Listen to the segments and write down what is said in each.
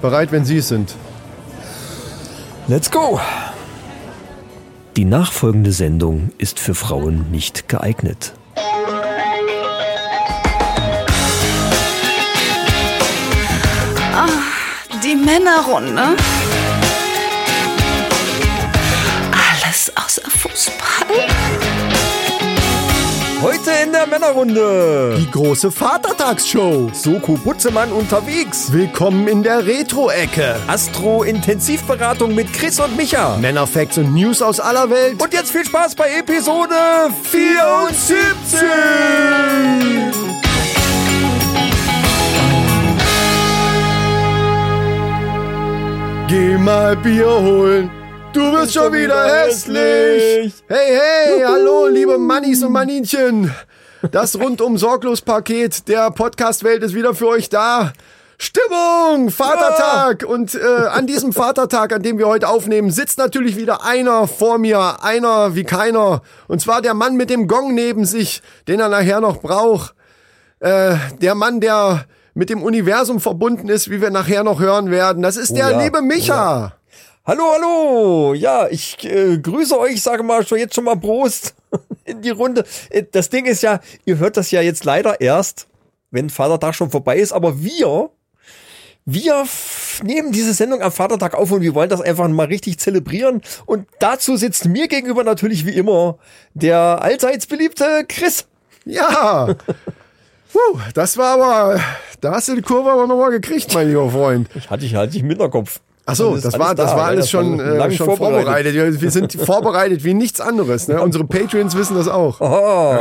Bereit, wenn Sie es sind. Let's go! Die nachfolgende Sendung ist für Frauen nicht geeignet. Die Männerrunde. Alles außer Fußball. Heute der Männerrunde. Die große Vatertagsshow. Soko Butzemann unterwegs. Willkommen in der Retro-Ecke. Astro-Intensivberatung mit Chris und Micha. Männerfacts und News aus aller Welt. Und jetzt viel Spaß bei Episode 74. Geh mal Bier holen. Du bist schon wieder hässlich. Hey, hey, hallo, liebe Mannis und Maninchen. Das rundum sorglos Paket der Podcast-Welt ist wieder für euch da. Stimmung, Vatertag. Und äh, an diesem Vatertag, an dem wir heute aufnehmen, sitzt natürlich wieder einer vor mir, einer wie keiner. Und zwar der Mann mit dem Gong neben sich, den er nachher noch braucht. Äh, der Mann, der mit dem Universum verbunden ist, wie wir nachher noch hören werden. Das ist der ja, liebe Micha. Hallo, hallo. Ja, ich äh, grüße euch, sage mal schon jetzt schon mal Prost in die Runde. Äh, Das Ding ist ja, ihr hört das ja jetzt leider erst, wenn Vatertag schon vorbei ist, aber wir, wir nehmen diese Sendung am Vatertag auf und wir wollen das einfach mal richtig zelebrieren. Und dazu sitzt mir gegenüber natürlich wie immer der allseits beliebte Chris. Ja. Puh, das war aber, da hast du die Kurve aber nochmal gekriegt, mein lieber Freund. Hatte ich, hatte ich im Hinterkopf. Ach so, das war, das da, war ja, alles das war schon, äh, schon vorbereitet. vorbereitet. Wir, sind vorbereitet wie nichts anderes. Ne? Unsere Patreons wissen das auch. Oh,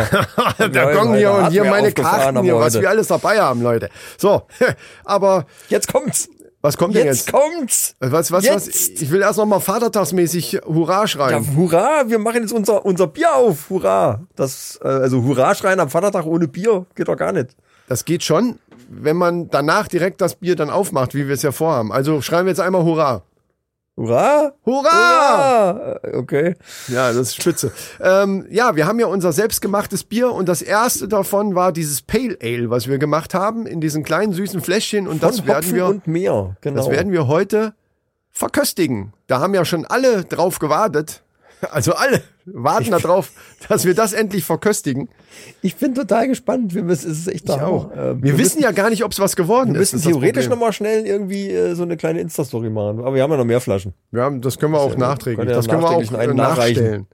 Der Ja, Gong hier und hier meine Karten hier, was wir alles dabei haben, Leute. So, aber jetzt kommt's. was kommt denn Jetzt jetzt? kommt's. Was, was, was? Jetzt. Ich will erst noch mal Vatertagsmäßig Hurra Ja, schreien. hurra, wir machen jetzt unser, unser Bier auf. Hurra. Das, äh, also Hurra schreien am Vatertag ohne Bier geht doch gar nicht. Das geht schon, wenn man danach direkt das Bier dann aufmacht, wie wir es ja vorhaben. Also schreiben wir jetzt einmal Hurra. Hurra? Hurra! Hurra! Okay. Ja, das ist spitze. ähm, ja, wir haben ja unser selbstgemachtes Bier und das erste davon war dieses Pale Ale, was wir gemacht haben in diesen kleinen süßen Fläschchen und das Von werden Hopfen wir und mehr. Genau. das werden wir heute verköstigen. Da haben ja schon alle drauf gewartet. Also alle warten darauf, dass wir das endlich verköstigen. ich bin total gespannt. Wir müssen, es ist echt auch. Hammer. Äh, Wir wissen ja gar nicht, ob es was geworden wir ist. müssen ist das theoretisch nochmal schnell irgendwie äh, so eine kleine Insta-Story machen. Aber wir haben ja noch mehr Flaschen. Wir haben, das können wir auch ja- nachträglich. können ja Das können wir auch einen äh, nachstellen.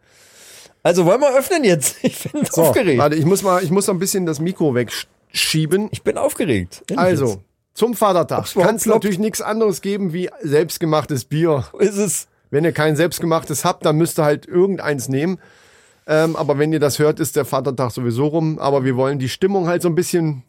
Also wollen wir öffnen jetzt? Ich bin So, aufgeregt. warte, ich muss mal, ich muss ein bisschen das Mikro wegschieben. Ich bin aufgeregt. Endlich Also, zum Vatertag kann es natürlich nichts anderes geben wie selbstgemachtes Bier. Ist es. Wenn ihr kein selbstgemachtes habt, dann müsst ihr halt irgendeins nehmen. Ähm, aber wenn ihr das hört, ist der Vatertag sowieso rum. Aber wir wollen die Stimmung halt so ein bisschen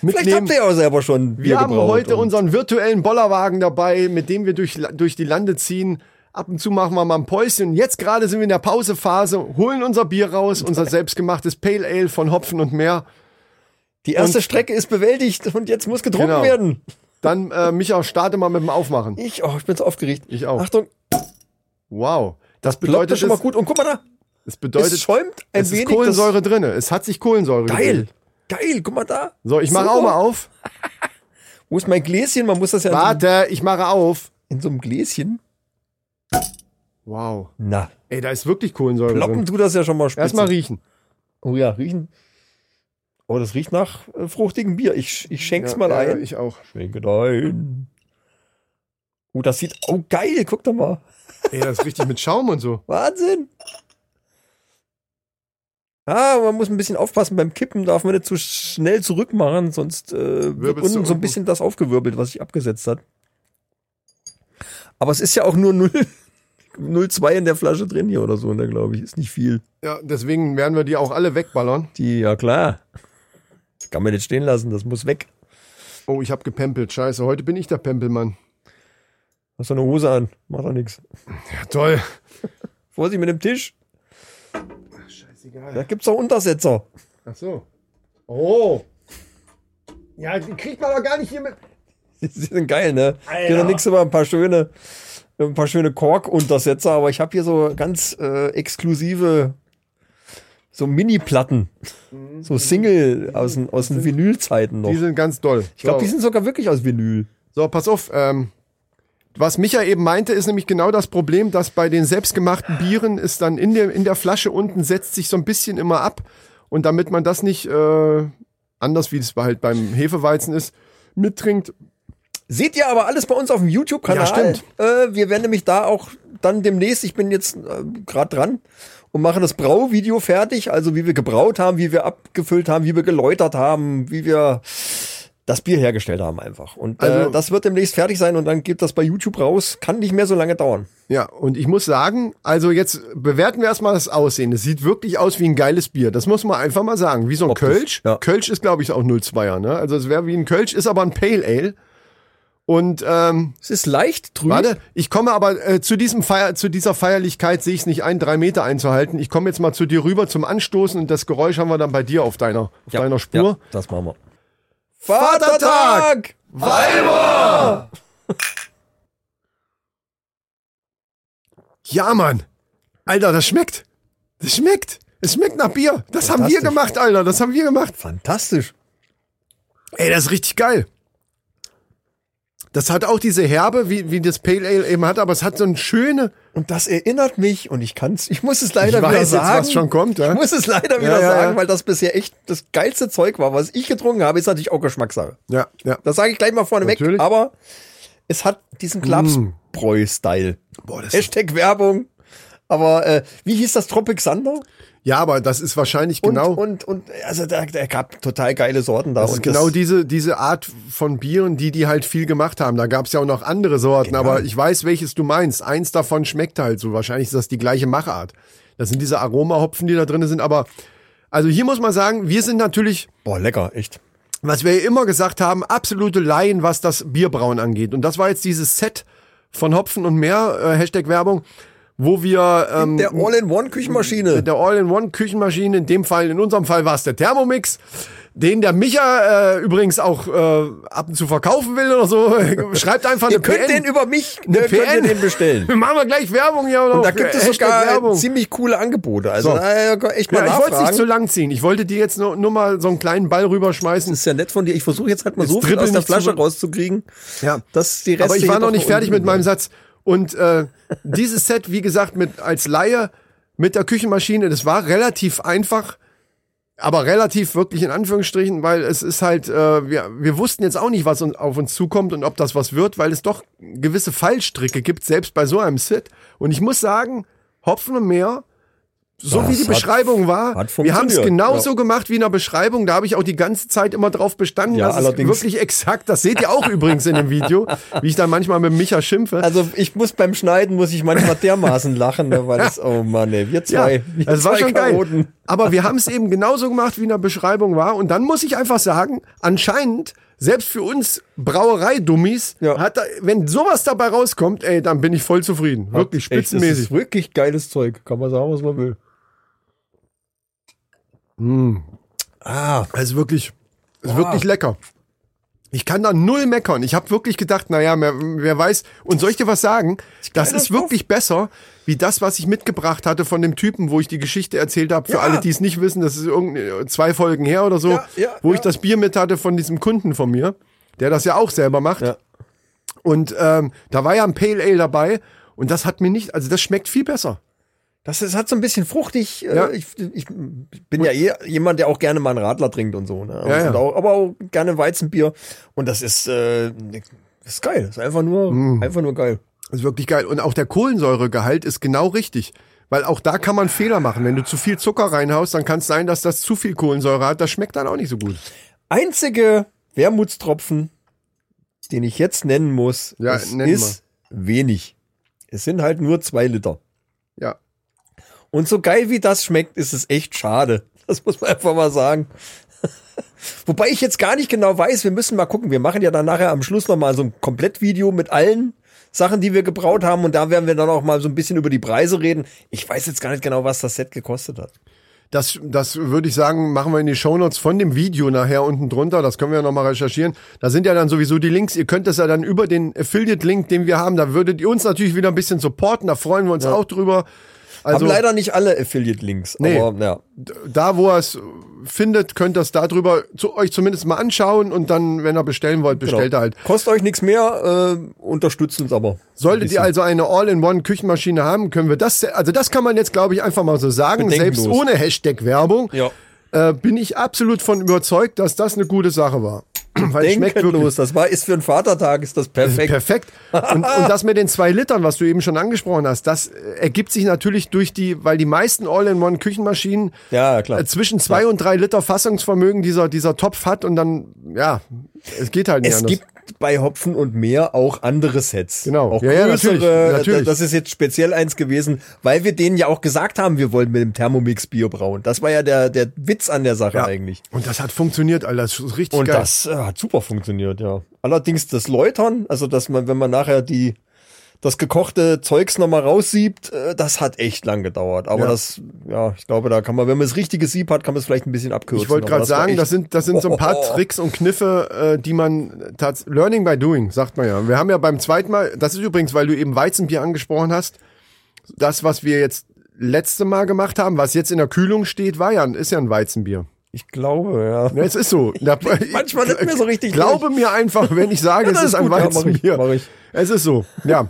Vielleicht mitnehmen. habt ihr ja auch selber schon Bier wir haben heute unseren virtuellen Bollerwagen dabei, mit dem wir durch, durch die Lande ziehen. Ab und zu machen wir mal ein Päuschen. Jetzt gerade sind wir in der Pausephase, holen unser Bier raus, unser selbstgemachtes Pale Ale von Hopfen und Meer. Die erste Und- Strecke ist bewältigt und jetzt muss getrunken Genau. werden. Dann, äh, Micha, starte mal mit dem Aufmachen. Ich, oh, ich bin so aufgeregt. Ich auch. Achtung, Wow. Das läuft bedeutet, das schon mal gut. Und guck mal da, es bedeutet, es schäumt ein es ist wenig. Kohlensäure drinne. Es hat sich Kohlensäure das, geil, gebildet. geil, guck mal da. So, ich mache auch mal auf. Wo ist mein Gläschen? Man muss das ja in so, Warte, ich mache auf. in so einem Gläschen. Wow. Na, Ey, da ist wirklich Kohlensäure ploppen drin. tut das ja schon mal spitze. Erstmal riechen. Oh ja, riechen. Oh, das riecht nach äh, fruchtigem Bier. Ich, ich schenk's Ja, mal ja, ein. Ich auch. Schenke ein. Oh, das sieht, oh geil, guck doch mal. Ey, das ist richtig mit Schaum und so. Wahnsinn. Ah, man muss ein bisschen aufpassen beim Kippen, darf man nicht zu schnell zurückmachen, sonst äh, wird unten so ein bisschen das aufgewirbelt, was sich abgesetzt hat. Aber es ist ja auch nur 0, 0,2 in der Flasche drin hier oder so, ne, glaube ich. Ist nicht viel. Ja, deswegen werden wir die auch alle wegballern. Die, ja klar. Kann man nicht stehen lassen, das muss weg. Oh, ich hab gepempelt. Scheiße, heute bin ich der Pempelmann. Hast du eine Hose an? Macht doch nichts. Ja, toll. Vorsicht mit dem Tisch. Scheißegal. Da gibt's auch Untersetzer. Ach so. Oh. Ja, die kriegt man doch gar nicht hier mit. Die sind geil, ne? Alter. Hier noch nix über ein paar schöne, ein paar schöne Kork-Untersetzer, aber ich habe hier so ganz äh, exklusive so Mini-Platten. So Single aus den, aus den Vinylzeiten noch. Die sind ganz doll. Ich glaube, so. die sind sogar wirklich aus Vinyl. so, pass auf. Ähm, was Micha eben meinte, ist nämlich genau das Problem, dass bei den selbstgemachten Bieren ist dann in der, in der Flasche unten setzt sich so ein bisschen immer ab. Und damit man das nicht äh, anders, wie es halt beim Hefeweizen ist, mittrinkt, Seht ihr aber alles bei uns auf dem YouTube-Kanal. Ja, stimmt. Äh, wir werden nämlich da auch dann demnächst, ich bin jetzt äh, gerade dran und machen das Brauvideo fertig, also wie wir gebraut haben, wie wir abgefüllt haben, wie wir geläutert haben, wie wir das Bier hergestellt haben einfach. Und äh, Also- das wird demnächst fertig sein und dann geht das bei YouTube raus. Kann nicht mehr so lange dauern. Ja, und ich muss sagen, also jetzt bewerten wir erstmal das Aussehen. Es sieht wirklich aus wie ein geiles Bier. Das muss man einfach mal sagen. Wie so ein Optisch, Kölsch. ja. Kölsch ist, glaube ich, auch 02er, ne? Also es wäre wie ein Kölsch, ist aber ein Pale Ale. Und ähm, Es ist leicht trüb. warte, ich komme aber äh, zu diesem Feier, zu dieser Feierlichkeit sehe ich es nicht ein, drei Meter einzuhalten. Ich komme jetzt mal zu dir rüber zum Anstoßen und das Geräusch haben wir dann bei dir auf deiner, auf Ja, deiner Spur. Ja, das machen wir. Vatertag! Weiber! Ja, Mann. Alter, das schmeckt. Das schmeckt. Es schmeckt nach Bier. Das haben wir gemacht, Alter. Das haben wir gemacht. Fantastisch. Ey, das ist richtig geil. Das hat auch diese Herbe, wie, wie das Pale Ale eben hat, aber es hat so eine schöne. Und das erinnert mich, und ich kann's, ich muss es leider Ich weiß wieder jetzt, sagen. was schon kommt, ja. Ich muss es leider wieder Ja, sagen, weil das bisher echt das geilste Zeug war, was ich getrunken habe, ist natürlich auch Geschmackssache. Ja, ja. Das sage ich gleich mal vorneweg, Natürlich. aber es hat diesen Klapsbräu-Style. Boah, das ist, Hashtag Werbung. Aber äh, wie hieß das Tropic Thunder? Ja, aber das ist wahrscheinlich Und, genau. und, und also da, da gab total geile Sorten da. Das ist und genau diese, diese Art von Bieren, die die halt viel gemacht haben. Da gab es ja auch noch andere Sorten, Genau. aber ich weiß, welches du meinst. Eins davon schmeckt halt so. Wahrscheinlich ist das die gleiche Machart. Das sind diese Aromahopfen, die da drin sind. Aber also hier muss man sagen, wir sind natürlich, Boah, lecker, echt. was wir ja immer gesagt haben, absolute Laien, was das Bierbrauen angeht. Und das war jetzt dieses Set von Hopfen und mehr, äh, Hashtag Werbung, wo wir ähm, Der All-in-One-Küchenmaschine. der All-in-One-Küchenmaschine, in dem Fall, in unserem Fall war es der Thermomix, den der Micha äh, übrigens auch äh, ab und zu verkaufen will oder so. Schreibt einfach Ihr eine könnt PN. den über mich, Eine äh, könnt ihr PN. den bestellen. Machen wir gleich Werbung hier. Oder Und da gibt es sogar Werbung. ziemlich coole Angebote. Also So. äh, echt mal Ja, ich wollte es nicht nachfragen. zu lang ziehen. Ich wollte dir jetzt nur, nur mal so einen kleinen Ball rüberschmeißen. Das ist ja nett von dir. Ich versuche jetzt halt mal Jetzt so viel aus der Flasche rauszukriegen, Ja. dass die Reste Aber ich war noch nicht fertig mit meinem. Satz. Und äh, dieses Set, wie gesagt, mit als Laie mit der Küchenmaschine, das war relativ einfach, aber relativ wirklich in Anführungsstrichen, weil es ist halt, äh, wir, wir wussten jetzt auch nicht, was uns, auf uns zukommt und ob das was wird, weil es doch gewisse Fallstricke gibt, selbst bei so einem Set. Und ich muss sagen, Hopfen und Meer, so Das wie die Beschreibung war, wir haben es genauso ja. gemacht wie in der Beschreibung. Da habe ich auch die ganze Zeit immer drauf bestanden. Ja, das ist allerdings. wirklich exakt. Das seht ihr auch übrigens in dem Video, wie ich dann manchmal mit Micha schimpfe. Also ich muss beim Schneiden muss ich manchmal dermaßen lachen, ne, weil es oh Mann, ey, wir zwei, wir das war zwei schon geil. Chaoten. Aber wir haben es eben genauso gemacht, wie in der Beschreibung war. Und dann muss ich einfach sagen, anscheinend, selbst für uns Brauereidummies, Ja. hat da, wenn sowas dabei rauskommt, ey, dann bin ich voll zufrieden. Wirklich Echt, das spitzenmäßig. ist wirklich geiles Zeug, kann man sagen, was man will. Ah, Es ist wirklich, es ist wirklich lecker. Ich kann da null meckern. Ich habe wirklich gedacht, naja, wer, wer weiß. Und soll ich dir was sagen? Das ist wirklich besser, wie das, was ich mitgebracht hatte von dem Typen, wo ich die Geschichte erzählt habe. Für Ja. alle, die es nicht wissen, das ist irgendeine, zwei Folgen her oder so, Ja, ja, wo ich das Bier mit hatte von diesem Kunden von mir, der das ja auch selber macht. Und ähm, da war ja ein Pale Ale dabei. Und das hat mir nicht, also das schmeckt viel besser. Das ist, hat so ein bisschen fruchtig. äh, Ja. Ich, ich bin ja eh jemand, der auch gerne mal einen Radler trinkt und so. Ne? Ja, ja. Und auch, aber auch gerne Weizenbier. Und das ist, äh, ist geil. Das ist einfach nur, Mm. einfach nur geil. Das ist wirklich geil. Und auch der Kohlensäuregehalt ist genau richtig. Weil auch da kann man Fehler machen. Wenn du zu viel Zucker reinhaust, dann kann es sein, dass das zu viel Kohlensäure hat. Das schmeckt dann auch nicht so gut. Einzige Wermutstropfen, den ich jetzt nennen muss, Ja, es nenn ist wenig. Es sind halt nur zwei Liter. Ja. Und so geil wie das schmeckt, ist es echt schade. Das muss man einfach mal sagen. Wobei ich jetzt gar nicht genau weiß, wir müssen mal gucken. Wir machen ja dann nachher am Schluss noch mal so ein Komplettvideo mit allen Sachen, die wir gebraut haben. Und da werden wir dann auch mal so ein bisschen über die Preise reden. Ich weiß jetzt gar nicht genau, was das Set gekostet hat. Das, das würde ich sagen, machen wir in die Shownotes von dem Video nachher unten drunter. Das können wir ja nochmal recherchieren. Da sind ja dann sowieso die Links. Ihr könnt das ja dann über den Affiliate-Link, den wir haben, da würdet ihr uns natürlich wieder ein bisschen supporten. Da freuen wir uns auch drüber. Also Haben leider nicht alle Affiliate-Links. Nee. Aber ja. da, wo er es findet, könnt ihr es darüber zu euch zumindest mal anschauen und dann, wenn ihr bestellen wollt, bestellt Genau. ihr halt. Kostet euch nichts mehr, äh, unterstützt uns aber. Solltet ihr also eine All-in-One-Küchenmaschine haben, können wir das, also das kann man jetzt, glaube ich, einfach mal so sagen, selbst ohne Hashtag-Werbung, Ja. äh, bin ich absolut von überzeugt, dass das eine gute Sache war. Weil es schmeckt Denkenlos. Das war, ist für einen Vatertag, ist das perfekt. perfekt. Und, und das mit den zwei Litern, was du eben schon angesprochen hast, das äh, ergibt sich natürlich durch die, weil die meisten All-in-One-Küchenmaschinen Ja, klar. äh, zwischen zwei und drei Liter Fassungsvermögen dieser, dieser Topf hat und dann, ja, es geht halt nicht Es anders. gibt bei Hopfen und Meer auch andere Sets. Genau. Auch Ja, ja, größere. natürlich, natürlich. Das ist jetzt speziell eins gewesen, weil wir denen ja auch gesagt haben, wir wollen mit dem Thermomix Bier brauen. Das war ja der, der Witz an der Sache ja. eigentlich. Und das hat funktioniert, Alter. Das ist richtig Und geil. das äh, hat super funktioniert, ja. Allerdings das Läutern, also dass man, wenn man nachher die das gekochte Zeugs nochmal raussiebt, äh, das hat echt lang gedauert. Aber Ja. das, ja, ich glaube, da kann man, wenn man das richtige Sieb hat, kann man es vielleicht ein bisschen abkürzen. Ich wollte gerade sagen, das sind, das sind so ein paar Tricks und Kniffe, äh, die man tats Learning by doing, sagt man ja. Wir haben ja beim zweiten Mal, das ist übrigens, weil du eben Weizenbier angesprochen hast, das, was wir jetzt letzte Mal gemacht haben, was jetzt in der Kühlung steht, war ja, ist ja ein Weizenbier. Ich glaube, ja. Ja, es ist so. Da, Manchmal nicht mehr so richtig Glaube mir einfach, wenn ich sage, es das ist ist ein gut, ja, mach ich, Weizenbier. mach ich. Es ist so, ja.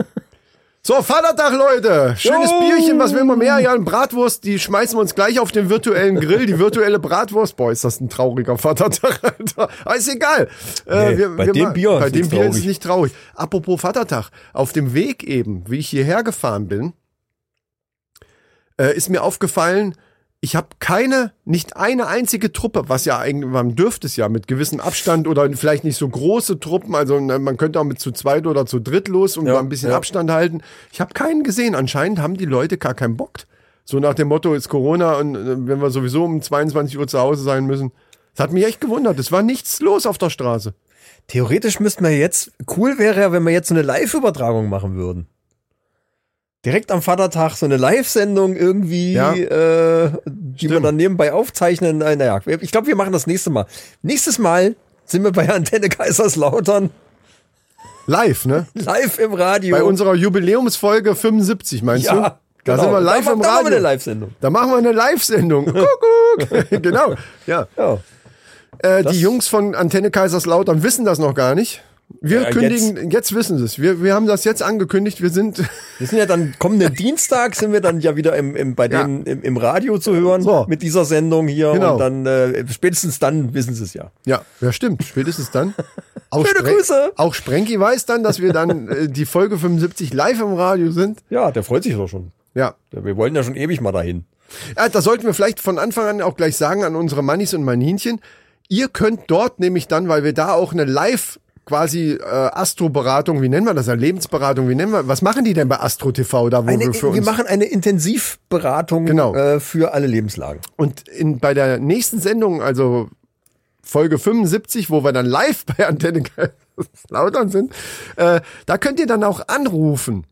So, Vatertag, Leute. Schönes Jo. Bierchen, was will man mehr? Ja, ein Bratwurst, die schmeißen wir uns gleich auf den virtuellen Grill, die virtuelle Bratwurst. Boah, ist das ein trauriger Vatertag, Alter. Aber ist egal. Äh, Nee, bei dem ma- Bier bei ist dem Bier ist es nicht traurig. Apropos Vatertag, auf dem Weg eben, wie ich hierher gefahren bin, äh, ist mir aufgefallen, ich habe keine, nicht eine einzige Truppe, was ja eigentlich, man dürfte es ja mit gewissem Abstand oder vielleicht nicht so große Truppen, also äh, man könnte auch mit zu zweit oder zu dritt los und Ja, mal ein bisschen ja. Abstand halten. Ich habe keinen gesehen. Anscheinend haben die Leute gar keinen Bock. So nach dem Motto, ist Corona und äh, wenn wir sowieso um 22 Uhr zu Hause sein müssen. Das hat mich echt gewundert. Es war nichts los auf der Straße. Theoretisch müssten wir jetzt, cool wäre ja, wenn wir jetzt so eine Live-Übertragung machen würden. Direkt am Vatertag so eine Live-Sendung irgendwie, Ja. äh, die wir dann nebenbei aufzeichnen. Äh, Naja, ich glaube, wir machen das nächste Mal. Nächstes Mal sind wir bei Antenne Kaiserslautern Live, ne? live im Radio. Bei unserer Jubiläumsfolge 75, meinst du? ja, Da genau. sind wir live da, im da machen wir eine Radio. Live-Sendung. Da machen wir eine Live-Sendung. Kuckuck. genau. Ja. Ja. Äh, die Jungs von Antenne Kaiserslautern wissen das noch gar nicht. Wir Ja, kündigen, jetzt. wissen sie es. Wir, wir haben das jetzt angekündigt. Wir sind, Wir sind ja dann kommenden Dienstag sind wir dann ja wieder im, im, bei Ja. denen im, im Radio zu hören So. mit dieser Sendung hier Genau. und dann äh, spätestens dann wissen sie es ja. ja, ja stimmt, spätestens dann. Auch Schöne Spren- Grüße. Auch Sprenki weiß dann, dass wir dann äh, die Folge 75 live im Radio sind. Ja, der freut sich doch schon. Ja. Wir wollen ja schon ewig mal dahin. ja, da sollten wir vielleicht von Anfang an auch gleich sagen an unsere Mannis und Maninchen, ihr könnt dort nämlich dann, weil wir da auch eine Live quasi äh, Astro-Beratung, wie nennen wir das, ja, Lebensberatung, wie nennen wir, was machen die denn bei Astro TV da, wo Eine, wir für wir uns machen eine Intensivberatung Genau. äh, für alle Lebenslagen. Und in, bei der nächsten Sendung, also Folge 75, wo wir dann live bei Antenne Lautern sind, äh, da könnt ihr dann auch anrufen.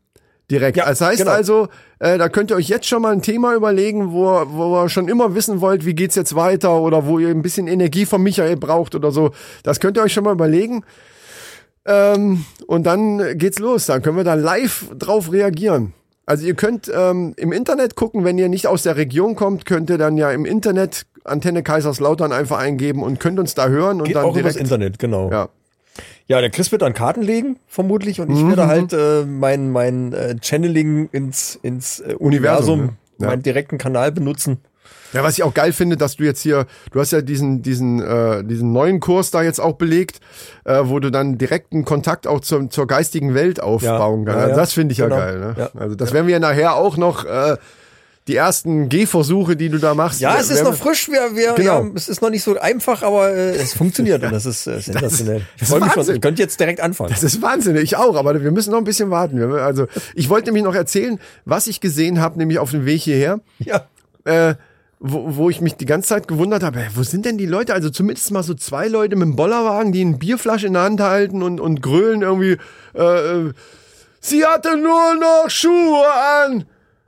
Direkt. Ja, das heißt genau. also, äh, da könnt ihr euch jetzt schon mal ein Thema überlegen, wo, wo ihr schon immer wissen wollt, wie geht's jetzt weiter oder wo ihr ein bisschen Energie von Michael braucht oder so. Das könnt ihr euch schon mal überlegen. Ähm, und dann geht's los. Dann können wir da live drauf reagieren. Also ihr könnt ähm, im Internet gucken, wenn ihr nicht aus der Region kommt, könnt ihr dann ja im Internet Antenne Kaiserslautern einfach eingeben und könnt uns da hören und Geht dann auch übers direkt. Internet, genau. Ja. Ja, der Chris wird dann Karten legen, vermutlich, und ich Mhm. werde halt äh, mein, mein äh, Channeling ins, ins äh, Universum, ne? Ja. meinen direkten Kanal benutzen. Ja, was ich auch geil finde, dass du jetzt hier, du hast ja diesen, diesen, äh, diesen neuen Kurs da jetzt auch belegt, äh, wo du dann direkten Kontakt auch zur, zur geistigen Welt aufbauen Ja, kannst. ja, Also ja. das finde ich ja Genau. geil. Ne? Ja. Also das werden wir ja nachher auch noch, äh, die ersten Gehversuche, die du da machst. Ja, es ist werden noch frisch, wir, wir, Genau. ja, es ist noch nicht so einfach, aber äh, es funktioniert und das ist äh, sensationell. das ich freue mich schon, ich könnte jetzt direkt anfangen. Das ist Wahnsinn, ich auch, aber wir müssen noch ein bisschen warten. Wir- Also ich wollte nämlich noch erzählen, was ich gesehen habe, nämlich auf dem Weg hierher, ja. äh, wo, wo ich mich die ganze Zeit gewundert habe, wo sind denn die Leute? Also zumindest mal so zwei Leute mit einem Bollerwagen, die eine Bierflasche in der Hand halten und, und grölen irgendwie. Äh, äh, sie hatte nur noch Schuhe an.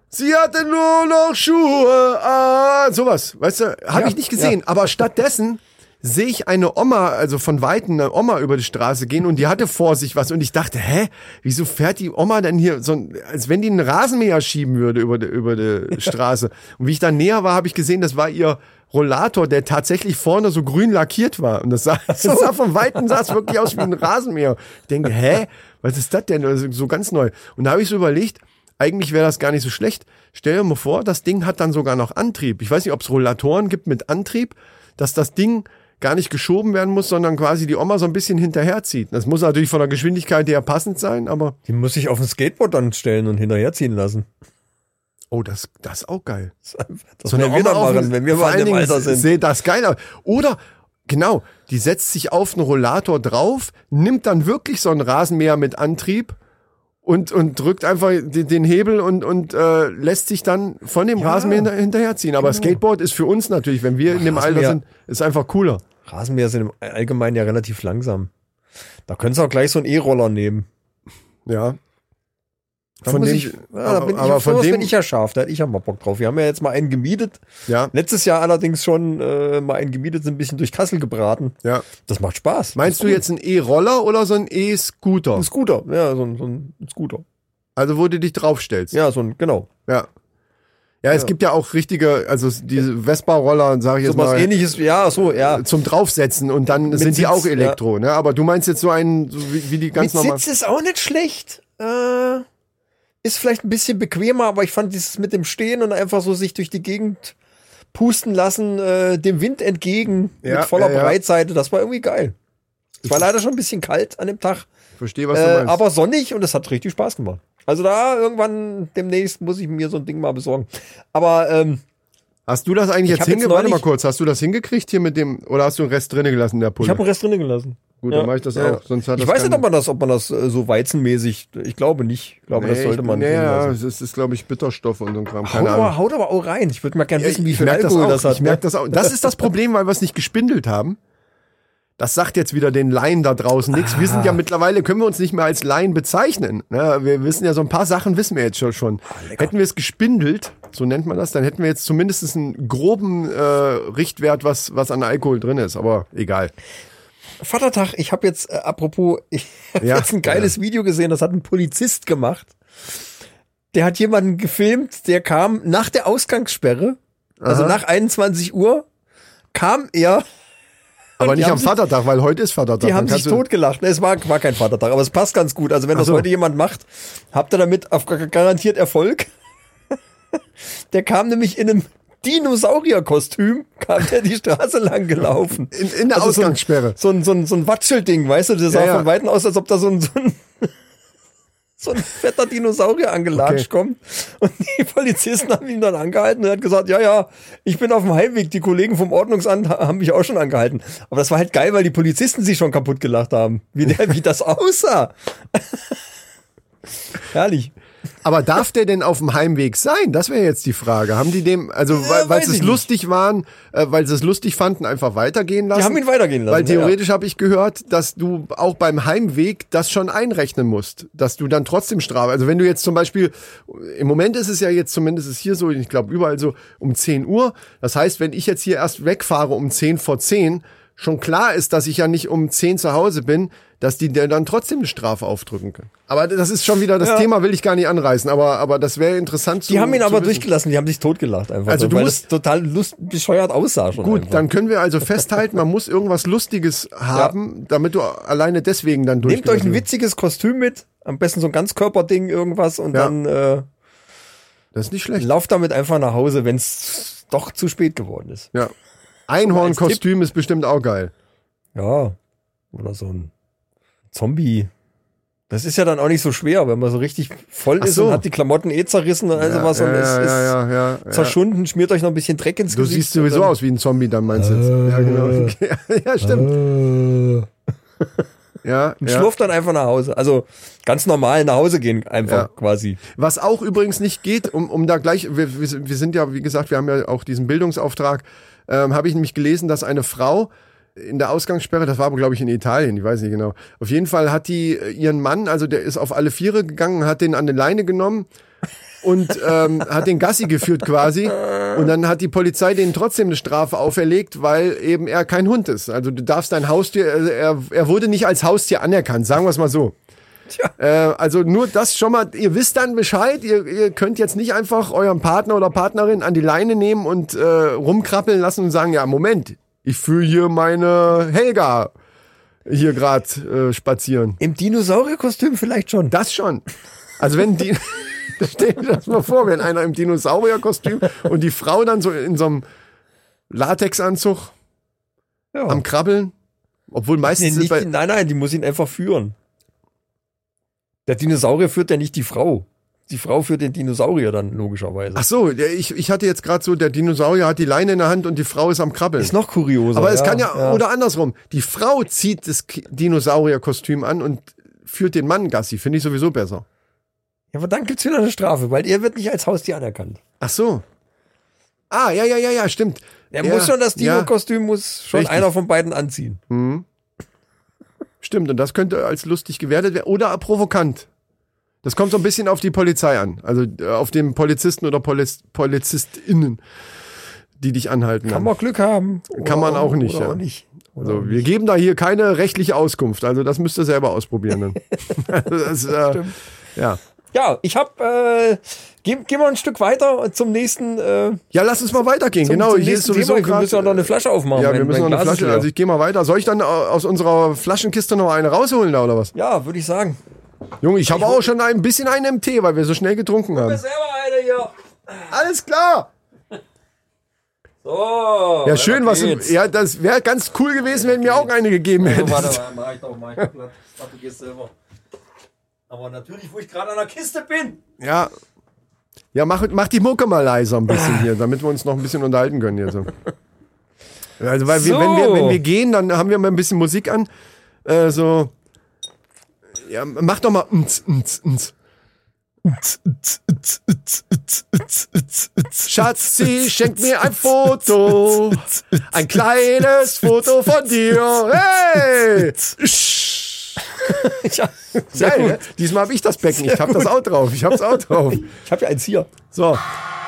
Sie hatte nur noch Schuhe an. Sowas, weißt du, habe Ja, ich nicht gesehen. Aber stattdessen sehe ich eine Oma, also von Weitem eine Oma über die Straße gehen und die hatte vor sich was und ich dachte, hä, wieso fährt die Oma denn hier so, ein- als wenn die einen Rasenmäher schieben würde über die, über die Straße. Und wie ich da näher war, habe ich gesehen, das war ihr Rollator, der tatsächlich vorne so grün lackiert war. Und das sah, das sah von Weitem sah es wirklich aus wie ein Rasenmäher. Ich denke, hä, was ist das denn? Also so ganz neu. Und da habe ich so überlegt, eigentlich wäre das gar nicht so schlecht. Stell dir mal vor, das Ding hat dann sogar noch Antrieb. Ich weiß nicht, ob es Rollatoren gibt mit Antrieb, dass das Ding gar nicht geschoben werden muss, sondern quasi die Oma so ein bisschen hinterherzieht. Das muss natürlich von der Geschwindigkeit her passend sein, aber Die muss ich auf ein Skateboard dann stellen und hinterherziehen lassen. oh, das, das ist auch geil. Das So werden wir dann machen, wenn wir mal in dem Alter sind. Seht das geil aus. Oder, genau, die setzt sich auf einen Rollator drauf, nimmt dann wirklich so einen Rasenmäher mit Antrieb und, und drückt einfach den, den Hebel und, und äh, lässt sich dann von dem Rasenmäher hinter- hinterherziehen. Aber Skateboard ist für uns natürlich, wenn wir in dem Alter Rasenmäher- sind, ist einfach cooler. Rasenmäher sind im Allgemeinen ja relativ langsam. Da könntest du auch gleich so einen E-Roller nehmen. Ja. Da Von dem- ich, ja, da aber- bin ich, aber von dem- bin ich ja scharf, da hätte ich ja mal Bock drauf. Wir haben ja jetzt mal einen gemietet. Ja, Letztes Jahr allerdings schon äh, mal einen gemietet, sind ein bisschen durch Kassel gebraten. ja. Das macht Spaß. Meinst du jetzt einen E-Roller oder so einen E-Scooter? ein Scooter? Ja, so ein, so ein Scooter. Also wo du dich draufstellst. Ja, so ein, genau. Ja. Ja, es gibt ja auch richtige, also diese Vespa-Roller, sage ich So jetzt was mal, ähnliches, ja, so, ja. zum draufsetzen und dann sind die Sitz, auch Elektro, ne? Aber du meinst jetzt so einen, so wie, wie die ganz Mit normal. Sitz ist auch nicht schlecht. Äh, ist vielleicht ein bisschen bequemer, aber ich fand dieses mit dem Stehen und einfach so sich durch die Gegend pusten lassen, äh, dem Wind entgegen, Ja, mit voller ja, ja. Breitseite, das war irgendwie geil. Es war leider schon ein bisschen kalt an dem Tag, Verstehe, was du äh, meinst. aber sonnig und es hat richtig Spaß gemacht. Also da irgendwann demnächst muss ich mir so ein Ding mal besorgen. Aber ähm, hast du das eigentlich ich jetzt hingekriegt? Warte mal kurz, hast du das hingekriegt hier mit dem, oder hast du einen Rest drinnen gelassen, der ich Pulle? habe einen Rest drinnen gelassen. Gut, Ja, dann mache ich das ja. auch. Sonst hat Ich weiß nicht, ob man das, ob man das äh, so weizenmäßig, ich glaube nicht. Ich glaube, das sollte man nee, drin ja, lassen. es ist, ist glaube ich, Bitterstoffe und so ein Kram. Haut Keine Ahnung. aber, haut aber auch rein. Ich würde mal gerne Ja, wissen, wie viel Alkohol das, das hat. Ich merke ne? das auch. Das ist das Problem, weil wir es nicht gespindelt haben. Das sagt jetzt wieder den Laien da draußen nichts. Wir sind ja mittlerweile, können wir uns nicht mehr als Laien bezeichnen. Ne, Wir wissen ja, so ein paar Sachen wissen wir jetzt schon. schon. hätten wir es gespindelt, so nennt man das, dann hätten wir jetzt zumindest einen groben äh, Richtwert, was, was an Alkohol drin ist. Aber egal. Vatertag, ich habe jetzt, äh, apropos, ich habe Ja, jetzt ein geiles Video gesehen, das hat ein Polizist gemacht. Der hat jemanden gefilmt, der kam nach der Ausgangssperre, also Aha. nach 21 Uhr, kam er, Aber nicht am sich- Vatertag, weil heute ist Vatertag. die haben sich totgelacht. Es war, war kein Vatertag, aber es passt ganz gut. Also wenn das so. heute jemand macht, habt ihr damit auf gar- garantiert Erfolg. Der kam nämlich in einem Dinosaurierkostüm, kam der die Straße lang gelaufen. In, in der Also Ausgangssperre. so ein, so ein, so ein Watschelding, weißt du, das sah Ja, ja. von Weitem aus, als ob da so ein, so ein, so ein fetter Dinosaurier angelatscht Okay. kommt. Und die Polizisten haben ihn dann angehalten und er hat gesagt, ja, ja, ich bin auf dem Heimweg. Die Kollegen vom Ordnungsamt ha- haben mich auch schon angehalten. Aber das war halt geil, weil die Polizisten sich schon kaputt gelacht haben. Wie, der, wie das aussah. Herrlich. Aber darf der denn auf dem Heimweg sein? Das wäre jetzt die Frage. Haben die dem, also weil, weil sie es ich nicht. lustig waren, äh, weil sie es lustig fanden, einfach weitergehen lassen? Die haben ihn weitergehen lassen. Weil ja, ja. theoretisch habe ich gehört, dass du auch beim Heimweg das schon einrechnen musst, dass du dann trotzdem Strafe. Also wenn du jetzt zum Beispiel, im Moment ist es ja jetzt zumindest ist hier so, ich glaube überall so um 10 Uhr. Das heißt, wenn ich jetzt hier erst wegfahre um 10 vor 10, schon klar ist, dass ich ja nicht um 10 zu Hause bin, dass die dir dann trotzdem eine Strafe aufdrücken können. Aber das ist schon wieder, das Ja. Thema will ich gar nicht anreißen, aber, aber das wäre interessant zu Die haben ihn aber wissen. durchgelassen, die haben sich totgelacht einfach. Also so, du musst- total lust, bescheuert aussah schon. Gut, einfach. dann können wir also festhalten, man muss irgendwas Lustiges haben, damit du alleine deswegen dann Nehmt euch ein witziges Kostüm mit, am besten so ein Ganzkörperding, irgendwas und Ja. dann äh, Das ist nicht schlecht. lauft damit einfach nach Hause, wenn es doch zu spät geworden ist. Ja. Einhornkostüm ist bestimmt auch geil. Ja, oder so ein Zombie. Das ist ja dann auch nicht so schwer, wenn man so richtig voll Ach ist so. und hat die Klamotten eh zerrissen und also was und ja, es ja, ist ja, ja, ja. zerschunden, schmiert euch noch ein bisschen Dreck ins Du Gesicht. siehst sowieso und aus wie ein Zombie, dann meinst du jetzt. Ja, genau. ja, stimmt. Ja, Und ja. schlurft dann einfach nach Hause. Also ganz normal nach Hause gehen, einfach Ja. quasi. Was auch übrigens nicht geht, um, um da gleich, wir, wir sind ja, wie gesagt, wir haben ja auch diesen Bildungsauftrag, ähm, habe ich nämlich gelesen, dass eine Frau in der Ausgangssperre, das war aber glaube ich in Italien, ich weiß nicht genau. Auf jeden Fall hat die äh, ihren Mann, also der ist auf alle Viere gegangen, hat den an die Leine genommen und ähm, hat den Gassi geführt quasi Und dann hat die Polizei denen trotzdem eine Strafe auferlegt, weil eben er kein Hund ist. Also du darfst dein Haustier, also er, er wurde nicht als Haustier anerkannt, sagen wir es mal so. Äh, also nur das schon mal, ihr wisst dann Bescheid, ihr, ihr könnt jetzt nicht einfach euren Partner oder Partnerin an die Leine nehmen und äh, rumkrabbeln lassen und sagen, ja, Moment, ich fühle hier meine Helga hier gerade äh, spazieren. Im Dinosaurierkostüm vielleicht schon. Das schon. Also wenn die, stell dir das mal vor, wenn einer im Dinosaurierkostüm und die Frau dann so in so einem Latexanzug Ja. am Krabbeln, obwohl Nee, meistens ist nicht, bei, nein, nein, die muss ihn einfach führen. Der Dinosaurier führt ja nicht die Frau. Die Frau führt den Dinosaurier dann logischerweise. Ach so, ich, ich hatte jetzt gerade so, der Dinosaurier hat die Leine in der Hand und die Frau ist am Krabbeln. ist noch kurioser. Aber es kann ja, oder andersrum, die Frau zieht das Dinosaurierkostüm an und führt den Mann Gassi, finde ich sowieso besser. Ja, aber dann gibt's wieder eine Strafe, weil er wird nicht als Haustier anerkannt. Ach so. Ah, ja, ja, ja, ja, stimmt. Er Ja, muss schon das ja. Dino-Kostüm muss schon Richtig. einer von beiden anziehen. Stimmt, und das könnte als lustig gewertet werden oder provokant. Das kommt so ein bisschen auf die Polizei an. Also äh, auf den Polizisten oder Poliz PolizistInnen, die dich anhalten. Kann dann. man Glück haben. Kann man auch nicht, Oder ja. auch nicht. Oder Also wir geben da hier keine rechtliche Auskunft. Also das müsst ihr selber ausprobieren. Dann. das, äh, ja. Ja, ich hab, äh, gehen, gehen wir ein Stück weiter zum nächsten, äh, ja, lass uns mal weitergehen. zum, genau, zum hier ist sowieso Thema. Wir grad- müssen ja noch eine Flasche aufmachen. Ja, Mein- wir müssen noch mein eine Glas Flasche. Also ich gehe mal weiter. Soll ich dann au- aus unserer Flaschenkiste noch eine rausholen da oder was? ja, würde ich sagen. Junge, ich habe auch schon ein bisschen einen Tee, weil wir so schnell getrunken haben. selber eine hier. Alles klar. So. Ja, schön, was. geht's. Ja, das wäre ganz cool gewesen, wenn mir auch eine gegeben Oh, hätte. warte mal, mach ich doch mal. Warte, du gehst selber. Aber natürlich, wo ich gerade an der Kiste bin. Ja. Ja, mach, mach die Mucke mal leiser ein bisschen hier, damit wir uns noch ein bisschen unterhalten können hier so. Also, weil wir, So. wenn wir, wenn wir gehen, dann haben wir mal ein bisschen Musik an. Äh, so. Ja, mach doch mal. ns, ns, ns. Schatz, sie schenkt mir ein Foto. Ein kleines Foto von dir. Hey! Ja, sehr Geil, gut. ne? Diesmal habe ich das Becken. Ich habe das auch drauf. Ich habe es auch drauf. Ich habe ja eins hier. So.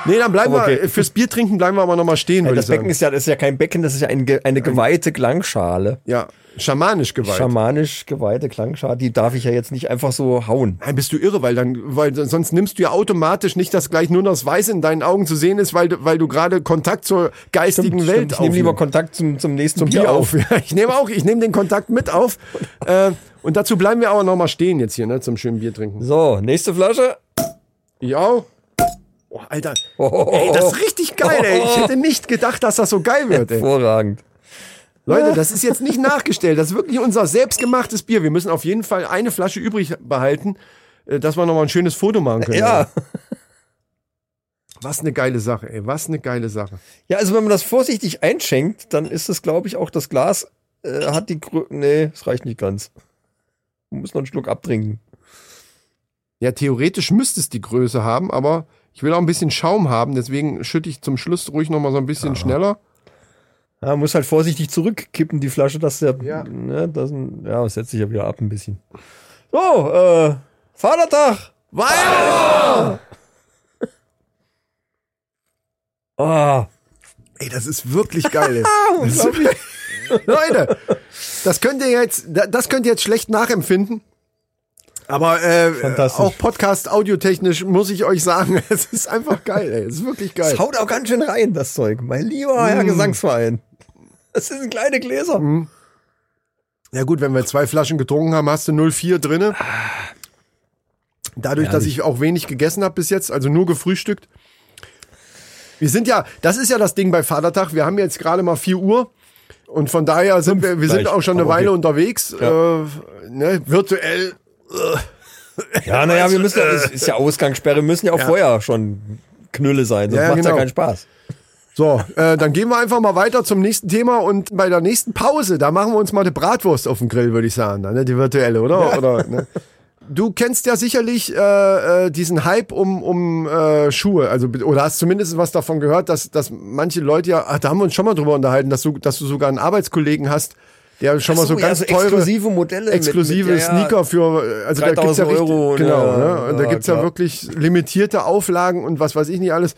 Nee, dann bleiben Okay. wir, fürs Bier trinken bleiben wir aber nochmal stehen, würde ich Das Becken sagen. ist ja, das ist ja kein Becken, das ist ja ein, eine geweihte Klangschale. Ja, schamanisch geweiht. Schamanisch geweihte Klangschale, die darf ich ja jetzt nicht einfach so hauen. Nein, bist du irre, weil dann, weil sonst nimmst du ja automatisch nicht, dass gleich nur das Weiß in deinen Augen zu sehen ist, weil du, weil du gerade Kontakt zur geistigen Welt ich nehme lieber. Kontakt zum, zum nächsten zum Bier auf. Ja, ich nehme auch, ich nehme den Kontakt mit auf. äh, und dazu bleiben wir aber nochmal stehen jetzt hier, ne, zum schönen Bier trinken. So, nächste Flasche. Ich auch. Oh, Alter. Ey, das ist richtig geil, ey. Ich hätte nicht gedacht, dass das so geil wird, ey. Hervorragend. Leute, das ist jetzt nicht nachgestellt. Das ist wirklich unser selbstgemachtes Bier. Wir müssen auf jeden Fall eine Flasche übrig behalten, äh, dass wir nochmal ein schönes Foto machen können. Ja. Was eine geile Sache, ey. Was eine geile Sache. Ja, also wenn man das vorsichtig einschenkt, dann ist es, glaube ich, auch das Glas äh, hat die Grö Nee, es reicht nicht ganz. Muss noch einen Schluck abtrinken. Ja, theoretisch müsste es die Größe haben, aber ich will auch ein bisschen Schaum haben. Deswegen schütte ich zum Schluss ruhig nochmal so ein bisschen schneller. Ja, muss halt vorsichtig zurückkippen, die Flasche, dass der. Ja. Ne, das, ja, setzt sich ja wieder ab ein bisschen. So, äh, Vatertag! Weil, Ah, ey, das ist wirklich geil, ey. Leute, das könnt ihr jetzt, da- das könnt ihr jetzt schlecht nachempfinden. Aber äh, auch Podcast audiotechnisch muss ich euch sagen, es ist einfach geil, ey. Es ist wirklich geil. das haut auch ganz schön rein, das Zeug. Mein lieber Herr Gesangsverein. Das sind kleine Gläser. Ja gut, wenn wir zwei Flaschen getrunken haben, hast du 0,4 drinne. Dadurch, dass ich auch wenig gegessen habe bis jetzt, also nur gefrühstückt. Wir sind ja, das ist ja das Ding bei Vatertag. Wir haben jetzt gerade mal 4 Uhr. Und von daher sind wir, wir sind auch schon eine Weile okay. unterwegs. Äh, ne, virtuell. Ja, naja, wir müssen ja, es ist ja Ausgangssperre, wir müssen ja auch Ja. vorher schon Knülle sein, sonst Ja, macht's ja genau. keinen Spaß. So, äh, dann gehen wir einfach mal weiter zum nächsten Thema und bei der nächsten Pause, da machen wir uns mal eine Bratwurst auf den Grill, würde ich sagen, dann, ne? die virtuelle, oder? oder ne? Du kennst ja sicherlich äh, äh, diesen Hype um, um äh, Schuhe, also oder hast zumindest was davon gehört, dass, dass manche Leute ja, ach, da haben wir uns schon mal drüber unterhalten, dass du, dass du sogar einen Arbeitskollegen hast, der schon mal so, ganz teure exklusive Modelle. exklusive mit, mit, ja, ja. Sneaker für, äh, also da gibt's ja 3000 richtig, Euro, genau, ja, ne? und da ja, gibt's ja klar. wirklich limitierte Auflagen und was weiß ich nicht alles.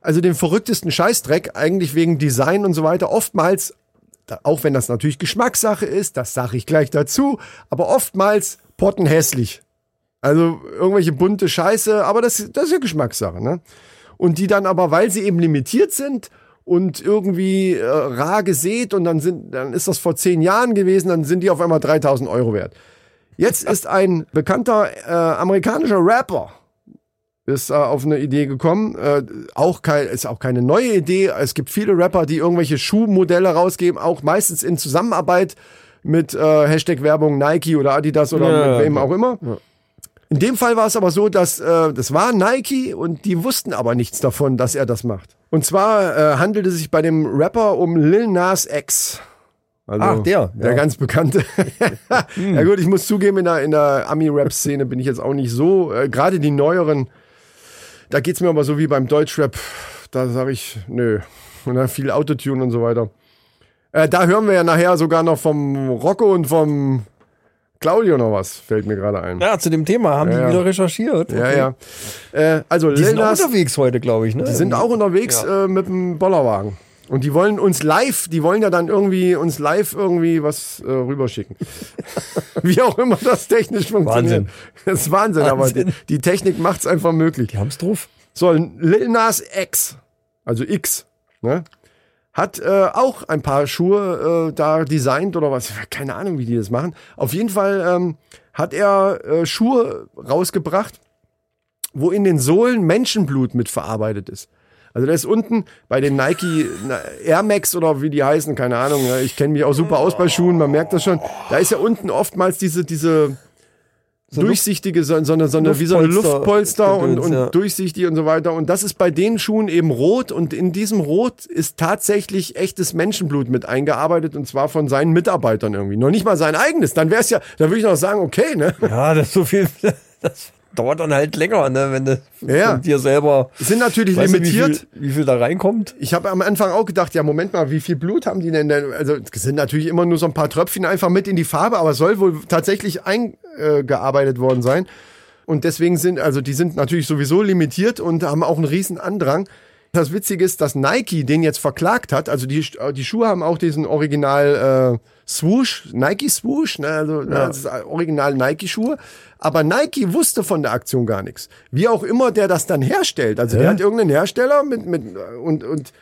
also den verrücktesten Scheißdreck, eigentlich wegen Design und so weiter, oftmals, da- auch wenn das natürlich Geschmackssache ist, das sage ich gleich dazu, aber oftmals pottenhässlich. Also irgendwelche bunte Scheiße, aber das, das ist ja Geschmackssache, ne? Und die dann aber, weil sie eben limitiert sind und irgendwie äh, rar gesät und dann sind, dann ist das vor zehn Jahren gewesen, dann sind die auf einmal 3000 Euro wert. Jetzt ist ein bekannter äh, amerikanischer Rapper ist äh, auf eine Idee gekommen. Äh, auch kein, ist auch keine neue Idee. Es gibt viele Rapper, die irgendwelche Schuhmodelle rausgeben, auch meistens in Zusammenarbeit mit äh, Hashtag Werbung Nike oder Adidas oder Ja, mit wem ja. auch immer. In dem Fall war es aber so, dass äh, das war Nike und die wussten aber nichts davon, dass er das macht. Und zwar äh, handelte es sich bei dem Rapper um Lil Nas X. Also, Ach, der, Der ja. Hm. ganz bekannte. ja gut, ich muss zugeben, in der, in der Ami-Rap-Szene bin ich jetzt auch nicht so. Äh, Gerade die neueren, da geht's mir aber so wie beim Deutschrap. Da sage ich, nö. Und dann viel Autotune und so weiter. Äh, da hören wir ja nachher sogar noch vom Rocco und vom Claudio noch was, fällt mir gerade ein. Ja, zu dem Thema haben Ja, die ja. wieder recherchiert. Ja, Okay. ja. Äh, also Die Lil sind auch Nas, unterwegs heute, glaube ich. Ne? die sind auch unterwegs äh, mit dem Bollerwagen. Und die wollen uns live, die wollen ja dann irgendwie uns live irgendwie was äh, rüberschicken. Wie auch immer das technisch funktioniert. Wahnsinn. Das ist Wahnsinn, aber die, Wahnsinn. die Technik macht's einfach möglich. Die haben's drauf. So, Lil Nas X, also X, ne? Hat äh, auch ein paar Schuhe äh, da designt oder was. Keine Ahnung, wie die das machen. Auf jeden Fall ähm, hat er äh, Schuhe rausgebracht, wo in den Sohlen Menschenblut mit verarbeitet ist. Also da ist unten bei den Nike Air Max oder wie die heißen, keine Ahnung. Ich kenne mich auch super aus bei Schuhen, man merkt das schon. Da ist ja unten oftmals diese, diese durchsichtige, so, so eine, so eine wie so eine Luftpolster- und, und ja. durchsichtig und so weiter. Und das ist bei den Schuhen eben rot und in diesem Rot ist tatsächlich echtes Menschenblut mit eingearbeitet und zwar von seinen Mitarbeitern irgendwie. Noch nicht mal sein eigenes. Dann wäre es ja, da würde ich noch sagen, okay, ne? Ja, das ist so viel. Das dauert dann halt länger, ne, wenn du Ja. von dir selber. Sind natürlich limitiert. Wie viel, wie viel da reinkommt? Ich habe am Anfang auch gedacht, ja, Moment mal, wie viel Blut haben die denn? denn? Also es sind natürlich immer nur so ein paar Tröpfchen einfach mit in die Farbe, aber es soll wohl tatsächlich eingearbeitet worden sein. Und deswegen sind, also die sind natürlich sowieso limitiert und haben auch einen riesen Andrang. Das Witzige ist, dass Nike den jetzt verklagt hat. Also die, die Schuhe haben auch diesen Original äh, Swoosh, Nike Swoosh, ne? also das ist Original Nike Schuhe. Aber Nike wusste von der Aktion gar nichts. Wie auch immer der das dann herstellt. Also der hat irgendeinen Hersteller mit, mit und, und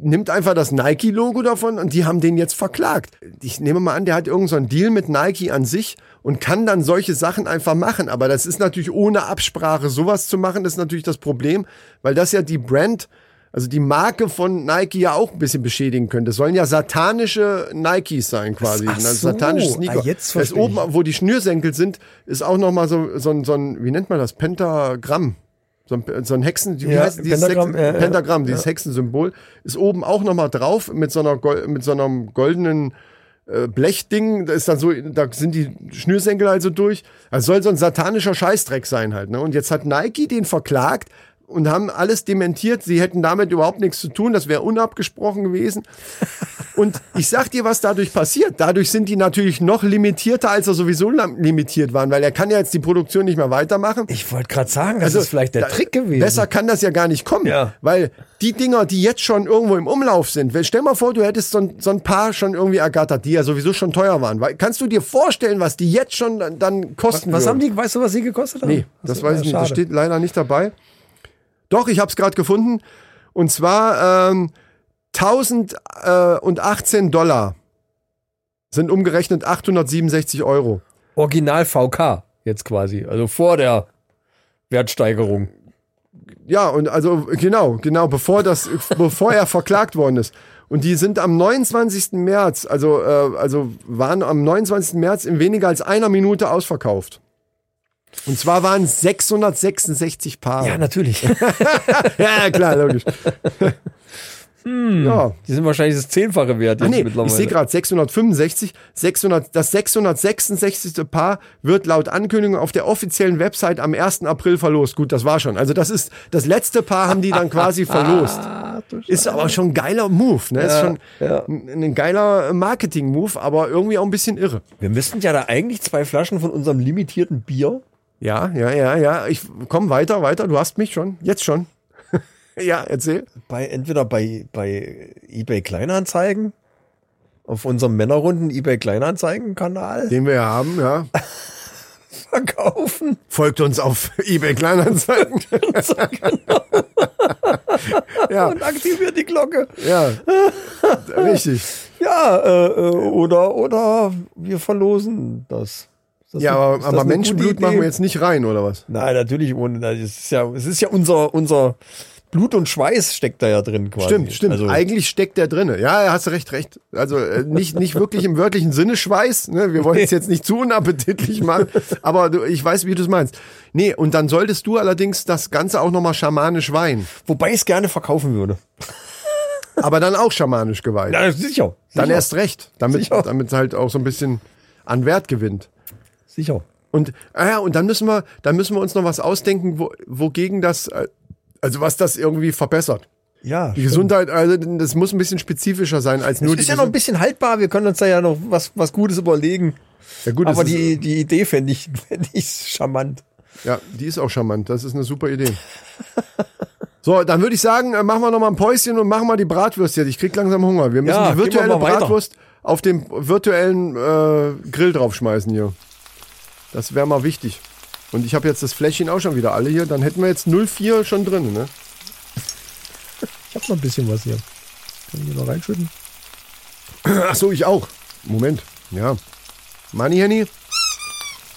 nimmt einfach das Nike-Logo davon und die haben den jetzt verklagt. Ich nehme mal an, der hat irgendeinen so einen Deal mit Nike an sich und kann dann solche Sachen einfach machen. Aber das ist natürlich ohne Absprache sowas zu machen, ist natürlich das Problem, weil das ja die Brand, also die Marke von Nike ja auch ein bisschen beschädigen könnte. Es sollen ja satanische Nikes sein quasi. Ach so. satanische Sneaker. Ah, jetzt das oben, wo die Schnürsenkel sind, ist auch nochmal so, so, ein, so ein, wie nennt man das? Pentagramm. So ein, so ein Hexen, wie Ja, heißt dieses Pentagramm, Hex- ja, ja. Pentagramm, dieses Hexensymbol, ist oben auch nochmal drauf mit so einer, mit so einem goldenen äh, Blechding. Da ist dann so, da sind die Schnürsenkel also durch. Also soll so ein satanischer Scheißdreck sein halt. Ne? Und jetzt hat Nike den verklagt und haben alles dementiert. Sie hätten damit überhaupt nichts zu tun. Das wäre unabgesprochen gewesen. Und ich sag dir, was dadurch passiert. Dadurch sind die natürlich noch limitierter, als er sowieso limitiert waren, weil er kann ja jetzt die Produktion nicht mehr weitermachen. Ich wollte gerade sagen, das ist vielleicht der Also, da- Trick gewesen. Besser kann das ja gar nicht kommen. Ja. Weil die Dinger, die jetzt schon irgendwo im Umlauf sind, stell mal vor, du hättest so ein, so ein paar schon irgendwie ergattert, die ja sowieso schon teuer waren. Weil, kannst du dir vorstellen, was die jetzt schon dann, dann kosten Was würden? haben die, weißt du, was sie gekostet haben? Nee, das so, weiß ja, ich nicht. Das steht leider nicht dabei. Doch, ich habe es gerade gefunden. Und zwar ähm, 1018 Dollar sind umgerechnet 867 Euro. Original VK jetzt quasi, also vor der Wertsteigerung. Ja, und also genau, genau, bevor das, bevor er verklagt worden ist. Und die sind am 29. März, also, äh, also waren am 29. März in weniger als einer Minute ausverkauft. Und zwar waren es 666 Paare. Ja, natürlich. ja klar, logisch. Ja. Die sind wahrscheinlich das Zehnfache wert Ah, jetzt nee, mittlerweile. ich sehe gerade 665, 600, das 666. Paar wird laut Ankündigung auf der offiziellen Website am 1. April verlost. Gut, das war schon. Also das ist, das letzte Paar haben die dann quasi verlost. Ist aber schon ein geiler Move, ne? ist schon ja. ein, ein geiler Marketing-Move, aber irgendwie auch ein bisschen irre. Wir müssten ja da eigentlich zwei Flaschen von unserem limitierten Bier. Ja, ja, ja, ja. Ich komm weiter, weiter. Du hast mich schon. Jetzt schon. Ja, erzähl. bei entweder bei, bei eBay Kleinanzeigen, auf unserem Männerrunden eBay Kleinanzeigen-Kanal Den wir ja haben, ja. verkaufen. Folgt uns auf eBay Kleinanzeigen. ja, und aktiviert die Glocke. ja. Richtig. Ja, äh, äh, oder, oder wir verlosen das. Das Ja, aber, aber Menschenblut machen wir jetzt nicht rein, oder was? Nein, natürlich ohne. Das ist ja, es ist ja unser, unser Blut und Schweiß steckt da ja drin quasi. Stimmt, stimmt. Also, Eigentlich steckt der drinne. Ja, hast du recht, recht. Also äh, nicht, nicht wirklich im wörtlichen Sinne Schweiß. Ne? Wir wollen es jetzt nicht zu unappetitlich machen, aber du, ich weiß, wie du es meinst. Nee, und dann solltest du allerdings das Ganze auch nochmal schamanisch weihen. wobei ich es gerne verkaufen würde. Aber dann auch schamanisch geweiht. Ja, sicher. dann sicher, erst recht. Damit, Sicher. damit halt auch so ein bisschen an Wert gewinnt. Sicher. Und, ah ja, und dann müssen wir, dann müssen wir uns noch was ausdenken, wo, wogegen das, äh, also was das irgendwie verbessert. Ja. Die Gesundheit, also das muss ein bisschen spezifischer sein als nur die ist ja noch ein bisschen haltbar. Wir können uns da ja noch was, was Gutes überlegen. Ja, gut, Aber das die, die Idee fände ich, fänd ich charmant. Ja, die ist auch charmant. Das ist eine super Idee. So, dann würde ich sagen, äh, machen wir noch mal ein Päuschen und machen mal die Bratwürste. Ich krieg langsam Hunger. Wir müssen Ja, die wir virtuelle. Bratwurst auf dem virtuellen äh, Grill draufschmeißen hier. Das wäre mal wichtig. Und ich habe jetzt das Fläschchen auch schon wieder alle hier. Dann hätten wir jetzt 04 schon drin, ne? Ich habe noch ein bisschen was hier. Können wir noch reinschütten? Ach so, ich auch. Moment. Ja. Money Henny?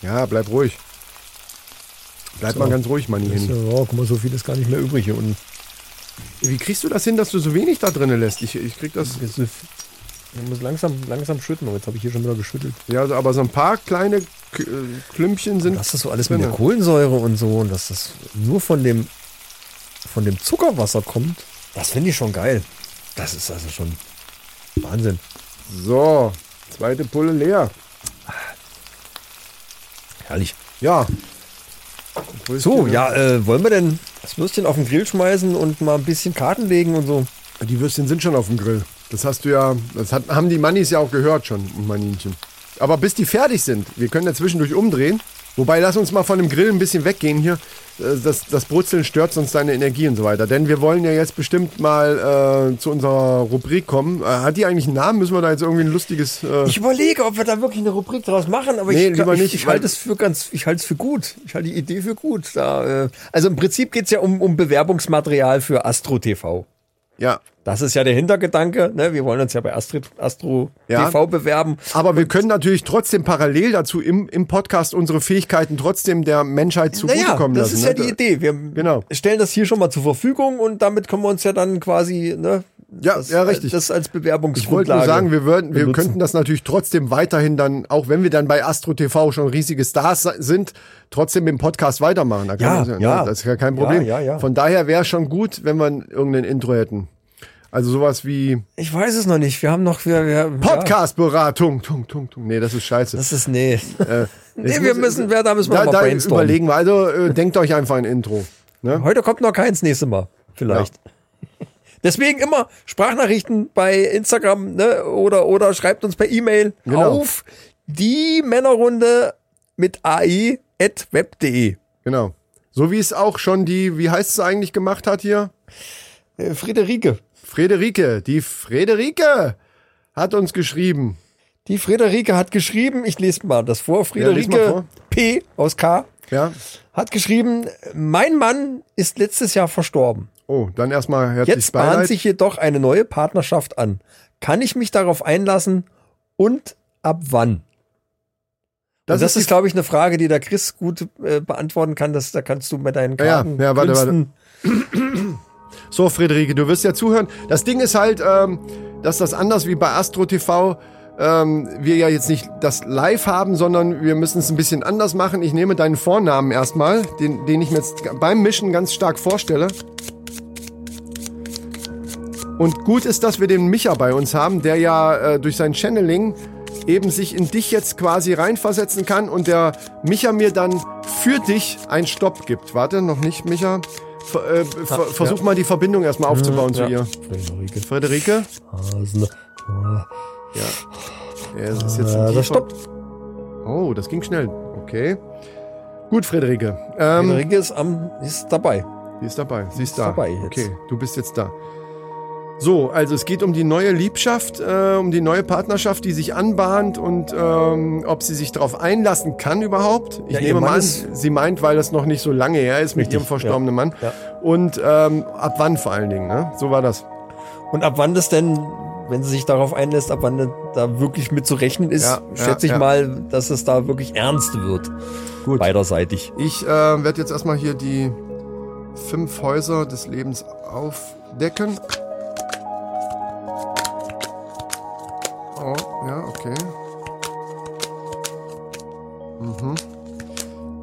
Ja, bleib ruhig. Bleib mal ganz ruhig, Money Henny. Ja, guck mal, so viel ist gar nicht mehr übrig hier unten. Wie kriegst du das hin, dass du so wenig da drinnen lässt? Ich, ich krieg das. Ist, ich muss langsam, langsam schütten. Aber jetzt habe ich hier schon wieder geschüttelt. Ja, also, aber so ein paar kleine K äh, Klümpchen sind. Das so alles drinne. mit der Kohlensäure und so und dass das nur von dem, von dem Zuckerwasser kommt, das finde ich schon geil. Das ist also schon Wahnsinn. So, zweite Pulle leer. Herrlich. Ja. So, ja, äh, wollen wir denn das Würstchen auf den Grill schmeißen und mal ein bisschen Karten legen und so? Die Würstchen sind schon auf dem Grill. Das hast du ja, das hat, haben die Mannis ja auch gehört schon, Maninchen. Aber bis die fertig sind, wir können ja zwischendurch umdrehen. Wobei, lass uns mal von dem Grill ein bisschen weggehen hier. Äh, Das, das Brutzeln stört sonst deine Energie und so weiter. Denn wir wollen ja jetzt bestimmt mal äh, zu unserer Rubrik kommen. Äh, hat die eigentlich einen Namen? Müssen wir da jetzt irgendwie ein lustiges... Äh, Ich überlege, ob wir da wirklich eine Rubrik draus machen, aber Nee, ich, lieber ich, nicht, ich weil- halte es für ganz, ich halte es für gut. Ich halte die Idee für gut. Da, äh, also im Prinzip geht es ja um, um Bewerbungsmaterial für Astro TV. Ja, Das ist ja der Hintergedanke. Ne? Wir wollen uns ja bei Astro, Astro Ja. TV bewerben. Aber wir können natürlich trotzdem parallel dazu im, im Podcast unsere Fähigkeiten trotzdem der Menschheit zugutekommen das lassen. ist ne? ja die Idee. Wir Genau. stellen das hier schon mal zur Verfügung und damit können wir uns ja dann quasi, ne, Ja, das, ja, richtig. das als Ich wollte Bewerbungsgrundlage. nur sagen, wir, würden, wir benutzen. könnten das natürlich trotzdem weiterhin dann, auch wenn wir dann bei Astro TV schon riesige Stars sind, trotzdem im Podcast weitermachen. Da Ja, man ne, ja. Das ist ja kein Problem. Ja, ja, ja. Von daher wäre schon gut, wenn wir irgendein Intro hätten. Also sowas wie Ich weiß es noch nicht. Wir haben noch, wir, wir Ja, Podcast-Beratung. Tung, tung, tung. Nee, das ist scheiße. das ist, nee. nee, Jetzt wir müssen, wer, da müssen wir da, mal da brainstormen. überlegen wir. Also äh, denkt euch einfach ein Intro. Ne? Heute kommt noch keins nächste Mal. Vielleicht. Deswegen immer Sprachnachrichten bei Instagram ne, oder, oder schreibt uns per E-Mail Genau. auf die Männerrunde mit AI at web.de. Genau. So wie es auch schon die, wie heißt es eigentlich gemacht hat hier? Äh, Friederike. Frederike. Die Frederike hat uns geschrieben. Die Friederike hat geschrieben, ich lese mal das vor, Ja, Friederike vor. P aus K Ja. hat geschrieben, mein Mann ist letztes Jahr verstorben. Oh, dann erstmal herzlich Jetzt bahnt Beileid. sich jedoch eine neue Partnerschaft an. Kann ich mich darauf einlassen und ab wann? Das, das die- ist, glaube ich, eine Frage, die der Chris gut äh, beantworten kann. Das, da kannst du mit deinen Ja, ja, Karten ja, warte, Künsten- So, Friederike, du wirst ja zuhören. Das Ding ist halt, ähm, dass das anders wie bei Astro TV ähm, wir ja jetzt nicht das live haben, sondern wir müssen es ein bisschen anders machen. Ich nehme deinen Vornamen erstmal, den, den ich mir jetzt beim Mischen ganz stark vorstelle. Und gut ist, dass wir den Micha bei uns haben, der ja äh, durch sein Channeling eben sich in dich jetzt quasi reinversetzen kann und der Micha mir dann für dich einen Stopp gibt. Warte, noch nicht, Micha. Ver, äh, ver, versuch mal die Verbindung erstmal aufzubauen zu Ja. ihr. Friederike. Friederike? Hasen. Ja, es ist jetzt ein Äh, tiefer- das stoppt. Oh, das ging schnell. Okay. Gut, Friederike. Ähm, Friederike ist, am, ist dabei. Die ist dabei. Sie ist, Ist da. dabei jetzt. Okay, du bist jetzt da. So, also es geht um die neue Liebschaft, äh, um die neue Partnerschaft, die sich anbahnt und ähm, ob sie sich darauf einlassen kann überhaupt. Ich Ja, nehme mal an, sie meint, weil das noch nicht so lange her ist mit Richtig, ihrem verstorbenen Mann. Ja. Und ähm, ab wann vor allen Dingen, ne? So war das. Und ab wann das denn, wenn sie sich darauf einlässt, ab wann da wirklich mit zu rechnen ist, Ja, schätze ja, ich ja. mal, dass es da wirklich ernst wird. Gut. Beiderseitig. Ich äh, werde jetzt erstmal hier die fünf Häuser des Lebens aufdecken.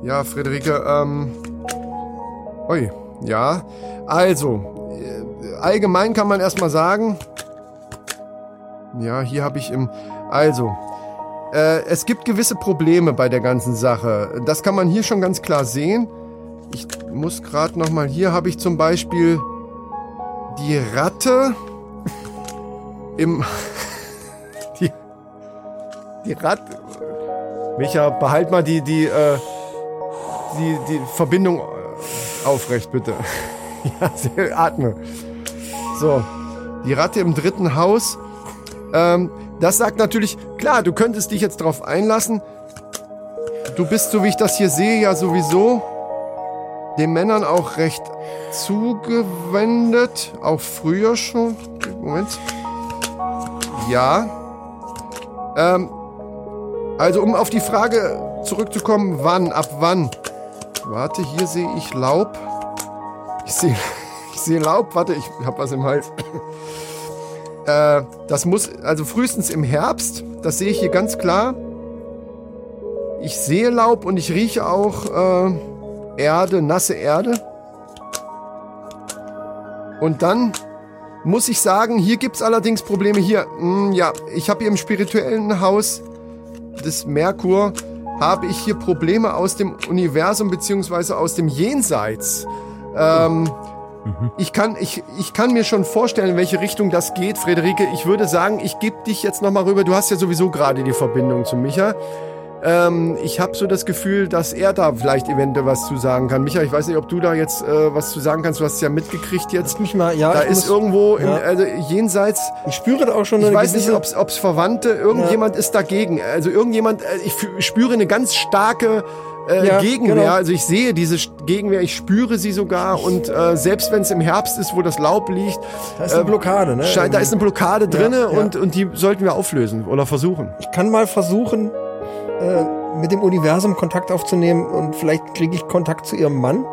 Ja, Friederike, ähm. Ui, ja. Also, äh, allgemein kann man erstmal sagen. Ja, hier habe ich im. Also, äh, es gibt gewisse Probleme bei der ganzen Sache. Das kann man hier schon ganz klar sehen. Ich muss gerade noch mal. Hier habe ich zum Beispiel die Ratte im. die, die Ratte. Micha, behalt mal die, die, äh, die, die Verbindung äh, aufrecht, bitte. ja, sehr- atme. So, die Ratte im dritten Haus. Ähm, das sagt natürlich, klar, du könntest dich jetzt drauf einlassen. Du bist, so wie ich das hier sehe, ja sowieso den Männern auch recht zugewendet. Auch früher schon. Moment. Ja. Ähm, also, um auf die Frage zurückzukommen, wann, ab wann. Warte, hier sehe ich Laub. Ich sehe, ich sehe Laub. Warte, ich habe was im Hals. Äh, das muss, also frühestens im Herbst, das sehe ich hier ganz klar. Ich sehe Laub und ich rieche auch äh, Erde, nasse Erde. Und dann muss ich sagen, hier gibt es allerdings Probleme. Hier, mh, ja, ich habe hier im spirituellen Haus des Merkur, habe ich hier Probleme aus dem Universum beziehungsweise aus dem Jenseits. Ähm, ich kann, ich, ich kann mir schon vorstellen, in welche Richtung das geht, Friederike. Ich würde sagen, ich gebe dich jetzt nochmal rüber. Du hast ja sowieso gerade die Verbindung zu Micha. Ähm, ich habe so das Gefühl, dass er da vielleicht eventuell was zu sagen kann. Micha, ich weiß nicht, ob du da jetzt äh, was zu sagen kannst. Du hast es ja mitgekriegt jetzt. Lass mich mal, ja, Da ich, ist muss, irgendwo im, ja. also jenseits, ich spüre da auch schon ich eine weiß nicht, gewisse- ob es Verwandte, irgendjemand ist dagegen. Also irgendjemand, äh, ich spüre eine ganz starke äh, Ja, Gegenwehr. genau. Also ich sehe diese Gegenwehr, ich spüre sie sogar. Und äh, selbst wenn es im Herbst ist, wo das Laub liegt, da ist eine ähm, Blockade, ne? scheint, da ist eine Blockade drinne ja. Und, und die sollten wir auflösen oder versuchen. Ich kann mal versuchen, äh, mit dem Universum Kontakt aufzunehmen und vielleicht kriege ich Kontakt zu ihrem Mann.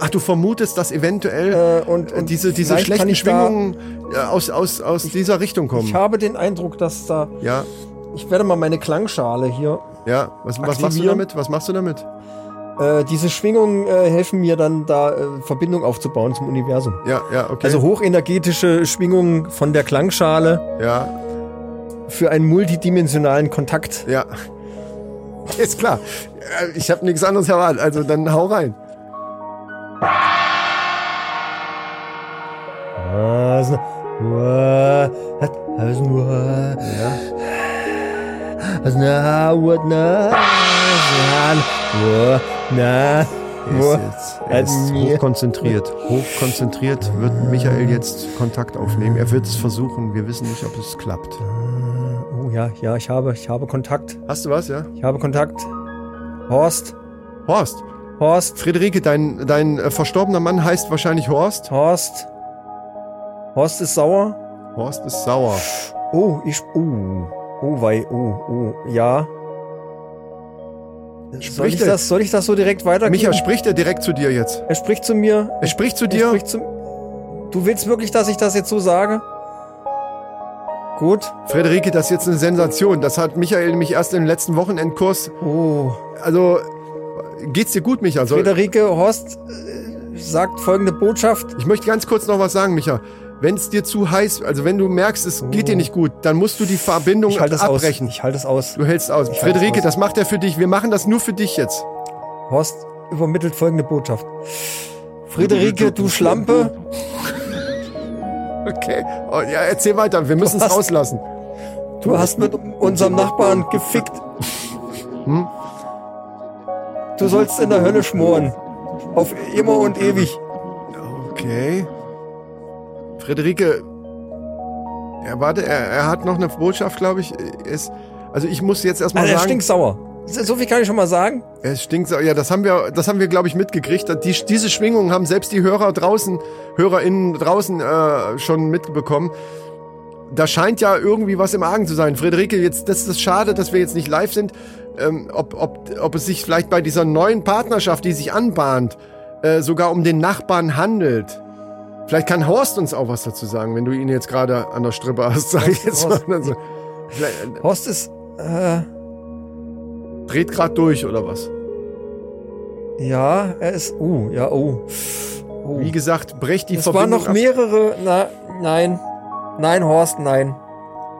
Ach, du vermutest, dass eventuell Äh, und, und diese, diese schlechten ich da- Schwingungen äh, aus, aus, aus dieser Richtung kommen. Ich habe den Eindruck, dass da. Ja, Ich werde mal meine Klangschale hier. ja. Was, was machst du damit? Was machst du damit? Äh, diese Schwingungen äh, helfen mir dann da äh, Verbindung aufzubauen zum Universum. Ja, ja, okay. Also hochenergetische Schwingungen von der Klangschale ja, für einen multidimensionalen Kontakt. ja. Ist klar. Äh, Ich habe nichts anderes erwartet. Also dann hau rein. Ist jetzt er ist hochkonzentriert. Hochkonzentriert wird Michael jetzt Kontakt aufnehmen. Er wird es versuchen. Wir wissen nicht, ob es klappt. Oh ja, ja, ich habe, ich habe Kontakt. Hast du was, ja? Ich habe Kontakt. Horst, Horst. Horst, Friederike, dein, dein äh, verstorbener Mann heißt wahrscheinlich Horst. Horst. Horst ist sauer. Horst ist sauer. Oh, ich. Oh. Oh, wei. Oh, oh. Ja. Soll Spricht ich, er? das, soll ich das so direkt weitergeben? Micha, spricht er direkt zu dir jetzt? er spricht zu mir. Er spricht zu Er dir? spricht zu, du willst wirklich, dass ich das jetzt so sage? Gut. Friederike, das ist jetzt eine Sensation. Das hat Michael nämlich erst im letzten Wochenendkurs. Oh. Also, geht's dir gut, Micha? Soll, Friederike Horst äh, sagt folgende Botschaft. ich möchte ganz kurz noch was sagen, Micha. Wenn es dir zu heiß, also wenn du merkst, es geht dir nicht gut, dann musst du die Verbindung Oh. Ich halte es aus. abbrechen. Ich halte es aus. Du hältst aus. halte Friederike, es aus. das macht er für dich. Wir machen das nur für dich jetzt. Horst übermittelt folgende Botschaft. Friederike, du Schlampe, Okay. Oh, ja, erzähl weiter. Wir müssen es rauslassen. du hast mit unserem Nachbarn gefickt. Hm? Du sollst in der Hölle schmoren. Auf immer und ewig. Okay. Friederike. Ja, warte, er, er hat noch eine Botschaft, glaube ich. Es, also ich muss jetzt erstmal Also, er sagen. stinksauer. So viel kann ich schon mal sagen. Es stinkt. so- Ja, das haben wir, das haben wir, glaube ich, mitgekriegt. Die, diese Schwingungen haben selbst die Hörer draußen, HörerInnen draußen äh, schon mitbekommen. Da scheint ja irgendwie was im Argen zu sein. Friederike, jetzt, das ist schade, dass wir jetzt nicht live sind. Ähm, ob, ob, ob es sich vielleicht bei dieser neuen Partnerschaft, die sich anbahnt, äh, sogar um den Nachbarn handelt. Vielleicht kann Horst uns auch was dazu sagen, wenn du ihn jetzt gerade an der Strippe hast, sag ich jetzt mal. Horst. Also, vielleicht, äh, Horst ist, äh, dreht gerade durch oder was? ja, er ist, uh, ja, oh. oh. Wie gesagt, brecht die Es waren Verbindung noch ab. mehrere, na, nein. Nein, Horst, nein.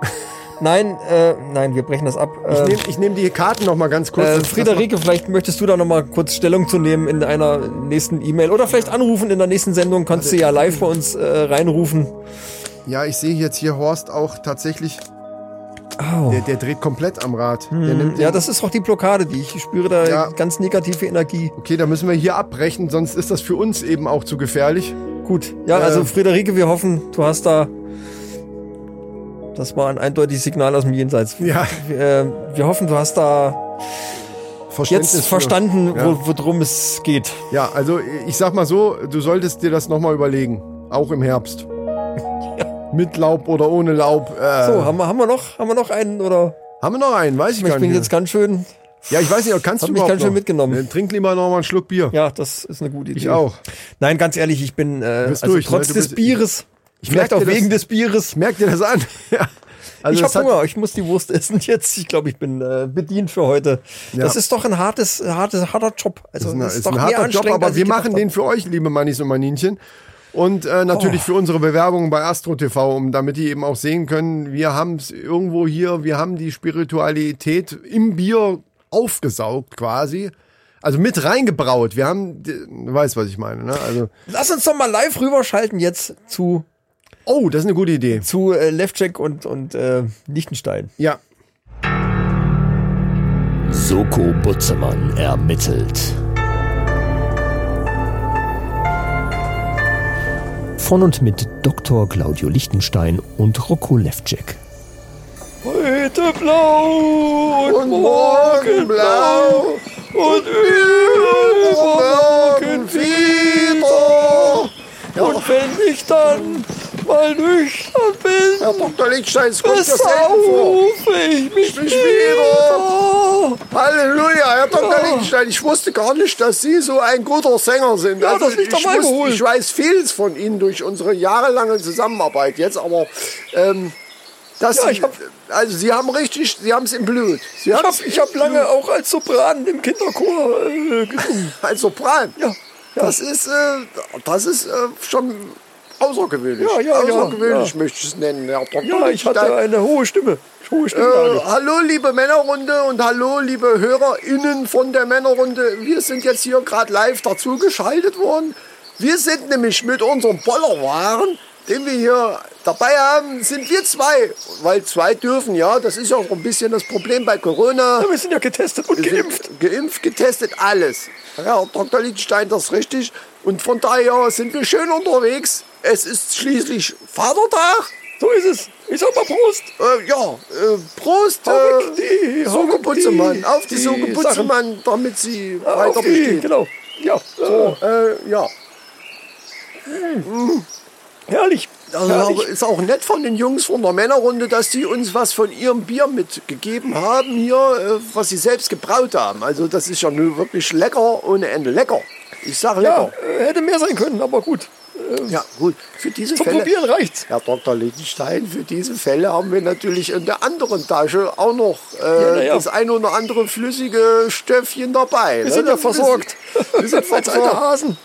nein, äh, nein, wir brechen das ab. Ich Äh, nehme ich nehm die Karten noch mal ganz kurz. Äh, Friederike, vielleicht möchtest du da noch mal kurz Stellung zu nehmen in einer nächsten E-Mail oder vielleicht anrufen in der nächsten Sendung. Kannst du ja live bei uns äh, reinrufen. Ja, ich sehe jetzt hier Horst auch tatsächlich. Au. Der, der dreht komplett am Rad. Hm, Ja, das ist auch die Blockade, die ich spüre da Ja. ganz negative Energie. okay, da müssen wir hier abbrechen, sonst ist das für uns eben auch zu gefährlich. Gut, ja, Äh. also Friederike, wir hoffen, du hast da. Das war ein eindeutiges Signal aus dem Jenseits. Ja, Wir, äh, wir hoffen, du hast da jetzt für- verstanden, Ja. wo worum es geht. Ja, also ich sag mal so, du solltest dir das noch mal überlegen. Auch im Herbst. Mit Laub oder ohne Laub. Äh, So, haben wir, haben wir noch, haben wir noch einen oder? haben wir noch einen? Weiß ich, Ich gar bin nicht. jetzt ganz schön. ja, ich weiß nicht, kannst du mich ganz schön noch? mitgenommen. Dann trink lieber noch mal einen Schluck Bier. Ja, das ist eine gute Idee. Ich auch. Nein, ganz ehrlich, ich bin äh, bist also durch, ne? trotz Du des Bieres, Ich vielleicht merk auch wegen das, des Bieres. Merk dir das an. ja. Also ich das habe Hunger, ich muss die Wurst essen jetzt. Ich glaube, ich bin äh, bedient für heute. Ja. Das ist doch ein hartes, hartes, harter Job. Also ist ein, das ist doch ein harter Job, aber wir ich machen den für euch, liebe Mannis und Maninchen. Und äh, natürlich Oh. für unsere Bewerbung bei Astro TV, um damit die eben auch sehen können, wir haben es irgendwo hier, wir haben die Spiritualität im Bier aufgesaugt quasi. Also mit reingebraut. Wir haben, du weißt, was ich meine, ne? Also. Lass uns doch mal live rüberschalten jetzt zu, oh, das ist eine gute Idee. zu äh, Levcek und, und äh, Liechtenstein. Ja. Soko Butzemann ermittelt. Von und mit Dr. Claudio Lichtenstein und Rocco Levcek. Heute blau und, Und morgen blau und Morgen wieder. Und wenn ich dann mal nüchtern bin, Herr Dr. Lichtstein, es kommt ja vor. besaufe ich mich Mich wieder. Halleluja, Herr Dr. Lichtenstein, ich wusste gar nicht, dass Sie so ein guter Sänger sind. Also Ja, das liegt ich, wusste- Alkohol. ich weiß vieles von Ihnen durch unsere jahrelange Zusammenarbeit jetzt, aber ähm, das, Ja, ich hab- also Sie haben richtig, Sie haben es im Blut. Sie Ich habe ich hab lange auch als Sopran im Kinderchor äh, gesungen. als Sopran. Ja, Das ist, äh, das ist äh, schon außergewöhnlich. Ja, ja, ja, außergewöhnlich ja. möchte ich es nennen, Herr Dr. Ja, ich hatte eine hohe Stimme. Hohe Äh, hallo liebe Männerrunde und hallo liebe HörerInnen von der Männerrunde. Wir sind jetzt hier gerade live dazu geschaltet worden. Wir sind nämlich mit unserem Bollerwaren, den wir hier dabei haben, sind wir zwei. Weil zwei dürfen, ja. Das ist ja auch ein bisschen das Problem bei Corona. Ja, wir sind ja getestet und geimpft. Geimpft, getestet, alles. Ja, Dr. Lichtenstein, das ist richtig. Und von daher sind wir schön unterwegs. Es ist schließlich Vatertag. So ist es. Ich sag mal Prost. Äh, ja, äh, Prost, äh, die, auf die- die, die Soge Butzemann, damit sie Auf weiter die, besteht. genau. Ja, so. Äh, ja, Herrlich. also herrlich. ist auch nett von den Jungs von der Männerrunde, dass die uns was von ihrem Bier mitgegeben haben hier, äh, was sie selbst gebraut haben. Also das ist ja nur wirklich lecker ohne Ende. Lecker. Ich sag Ja, lecker. äh, hätte mehr sein können, aber gut. Ja, gut. Für diese Zum Fälle. Probieren reicht's. Herr Dr. Lichtenstein, für diese Fälle haben wir natürlich in der anderen Tasche auch noch äh, na ja. das ein oder andere flüssige Stöffchen dabei. Wir sind ja versorgt. Wir sind versorgt. Hasen.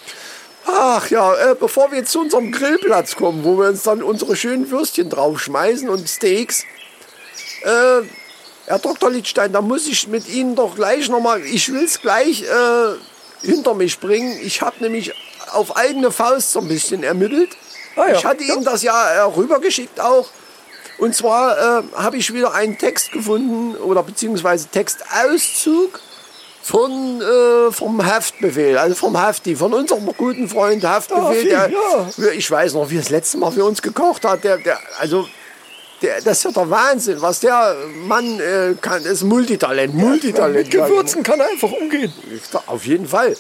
Ach ja, äh, bevor wir zu unserem Grillplatz kommen, wo wir uns dann unsere schönen Würstchen draufschmeißen und Steaks. Äh, Herr Dr. Lichtstein, da muss ich mit Ihnen doch gleich nochmal, ich will es gleich äh, hinter mich bringen. Ich habe nämlich auf eigene Faust so ein bisschen ermittelt. Ah ja, ich hatte ja. Ihnen das ja äh, rübergeschickt auch. Und zwar äh, habe ich wieder einen Text gefunden oder beziehungsweise Textauszug von, äh, vom Haftbefehl, also vom Hafti, von unserem guten Freund Haftbefehl. Ah, der, viel, Ich weiß noch, wie er das letzte Mal für uns gekocht hat. Der, der, also, der, das ist ja der Wahnsinn, was der Mann äh, kann. Das ist Multitalent, Multitalent. Mit Gewürzen kann er einfach umgehen. Ja, Auf jeden Fall.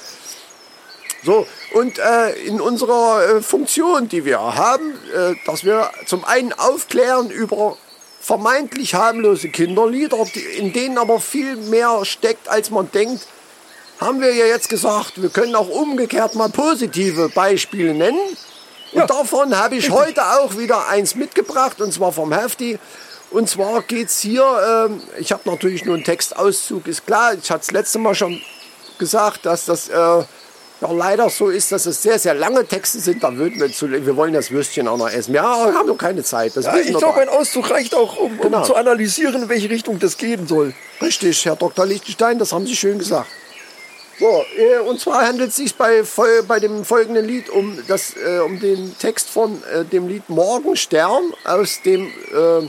So, und äh, in unserer äh, Funktion, die wir haben, äh, dass wir zum einen aufklären über vermeintlich harmlose Kinderlieder, die, in denen aber viel mehr steckt, als man denkt, haben wir ja jetzt gesagt, wir können auch umgekehrt mal positive Beispiele nennen. Und Ja. davon habe ich heute auch wieder eins mitgebracht, und zwar vom Hefti. Und zwar geht es hier, ähm, ich habe natürlich nur einen Textauszug, ist klar, ich hatte das letzte Mal schon gesagt, dass das äh, ja, leider so ist, dass es sehr, sehr lange Texte sind. Da würden wir zu, wir wollen das Würstchen auch noch essen. Ja, aber wir haben doch keine Zeit. Das Ja, ich glaube, doch. ein Auszug reicht auch, um, um Genau. zu analysieren, in welche Richtung das gehen soll. Richtig, Herr Dr. Lichtenstein, das haben Sie schön gesagt. So, äh, und zwar handelt es sich bei, bei dem folgenden Lied um, das, äh, um den Text von äh, dem Lied Morgenstern aus dem äh,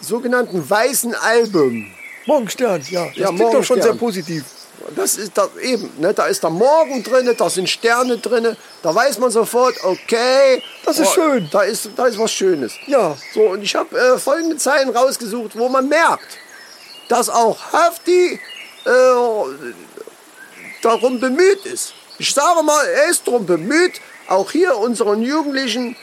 sogenannten Weißen Album. Morgenstern, ja. Das Ja, klingt doch schon sehr positiv. Das ist da eben, ne, da ist der Morgen drin, da sind Sterne drin, da weiß man sofort, okay. Das ist oh, schön. Da ist, da ist was Schönes. Ja. So, und ich habe äh, folgende Zeilen rausgesucht, wo man merkt, dass auch Hafti äh, darum bemüht ist. Ich sage mal, er ist darum bemüht, auch hier unseren Jugendlichen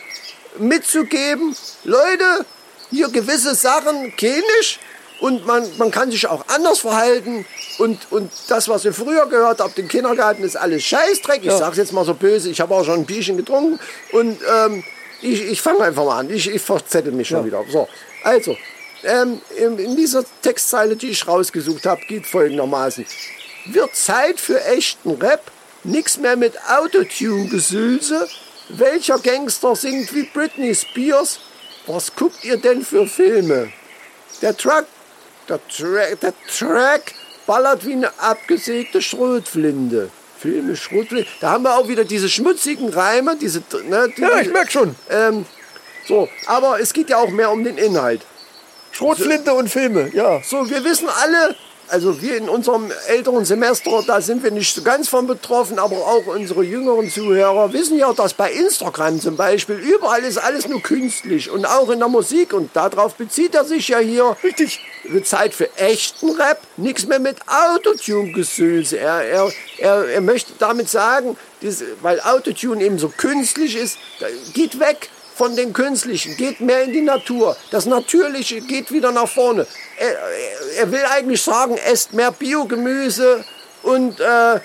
mitzugeben, Leute, hier gewisse Sachen kenne ich und man, man kann sich auch anders verhalten und, und das, was ihr früher gehört habt im Kindergarten, ist alles Scheißdreck. Ich sag's jetzt mal so böse, ich habe auch schon ein Bierchen getrunken und ähm, ich, ich fange einfach mal an. Ich, ich verzettel mich schon wieder. So, also, ähm, in, in dieser Textzeile, die ich rausgesucht habe, geht folgendermaßen. Wird Zeit für echten Rap, nix mehr mit Autotune-Gesülse. Welcher Gangster singt wie Britney Spears? Was guckt ihr denn für Filme? Der Track, der Track, der Track ballert wie eine abgesägte Schrotflinte. Filme Schrotflinte. Da haben wir auch wieder diese schmutzigen Reime, diese, ne, die, Ja, ich merk schon. ähm, so, aber es geht ja auch mehr um den Inhalt. Schrotflinte und Filme, ja. So, wir wissen alle, also wir in unserem älteren Semester, da sind wir nicht so ganz von betroffen, aber auch unsere jüngeren Zuhörer wissen ja, dass bei Instagram zum Beispiel überall ist alles nur künstlich und auch in der Musik und darauf bezieht er sich ja hier. Richtig. Wird Zeit für echten Rap, nichts mehr mit Autotune-Gesülse. Er, er, er, er möchte damit sagen, diese, weil Autotune eben so künstlich ist, geht weg von den Künstlichen, geht mehr in die Natur. Das Natürliche geht wieder nach vorne. Er, er, will eigentlich sagen, esst mehr Biogemüse und, äh,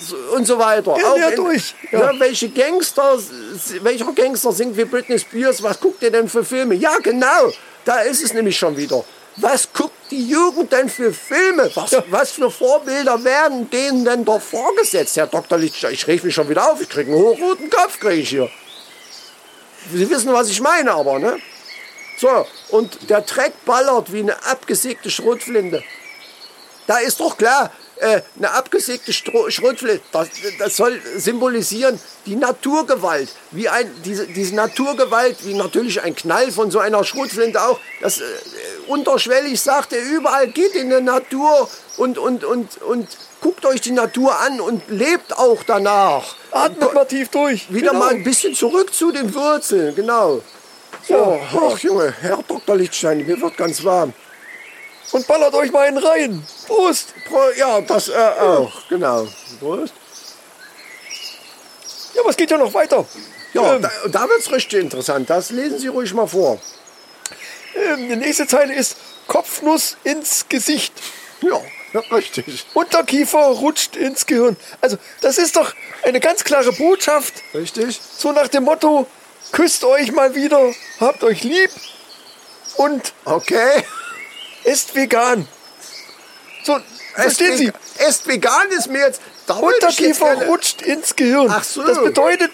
so- und so weiter. Ja, Auch ja, in- durch. Ja. Ja, welche Gangster, welcher Gangster singt wie Britney Spears? Was guckt ihr denn für Filme? Ja, genau, da ist es nämlich schon wieder. Was guckt die Jugend denn für Filme? Was, was für Vorbilder werden denen denn doch vorgesetzt, Herr Dr. Lichtstein? Ich reg mich schon wieder auf, ich krieg einen hochroten Kopf, krieg ich hier. Sie wissen, was ich meine, aber, ne? So, und der Track ballert wie eine abgesägte Schrotflinte. Da ist doch klar, äh, eine abgesägte Stro Schrotflinte, das, das soll symbolisieren die Naturgewalt. Wie ein, diese, diese Naturgewalt, wie natürlich ein Knall von so einer Schrotflinte auch, das äh, unterschwellig sagt er überall, geht in die Natur und, und, und, und guckt euch die Natur an und lebt auch danach. Atmet mal tief durch. Wieder Genau. mal ein bisschen zurück zu den Wurzeln, genau. So, ach Junge, Herr Dr. Lichtstein, mir wird ganz warm. Und ballert euch mal einen rein. Prost. Pro- Ja, das äh, auch, genau. Prost. Ja, es geht ja noch weiter. Ja, Ähm, da, da wird es richtig interessant. Das lesen Sie ruhig mal vor. ähm, die nächste Zeile ist Kopfnuss ins Gesicht. Ja, ja richtig. Unterkiefer rutscht ins Gehirn. Also, das ist doch eine ganz klare Botschaft. Richtig? So nach dem Motto, küsst euch mal wieder, habt euch lieb und Okay. esst vegan. So, verstehen Sie? Esst vegan ist mir jetzt. Da wollte ich jetzt Unterkiefer gerne- rutscht ins Gehirn. Ach so. Das bedeutet,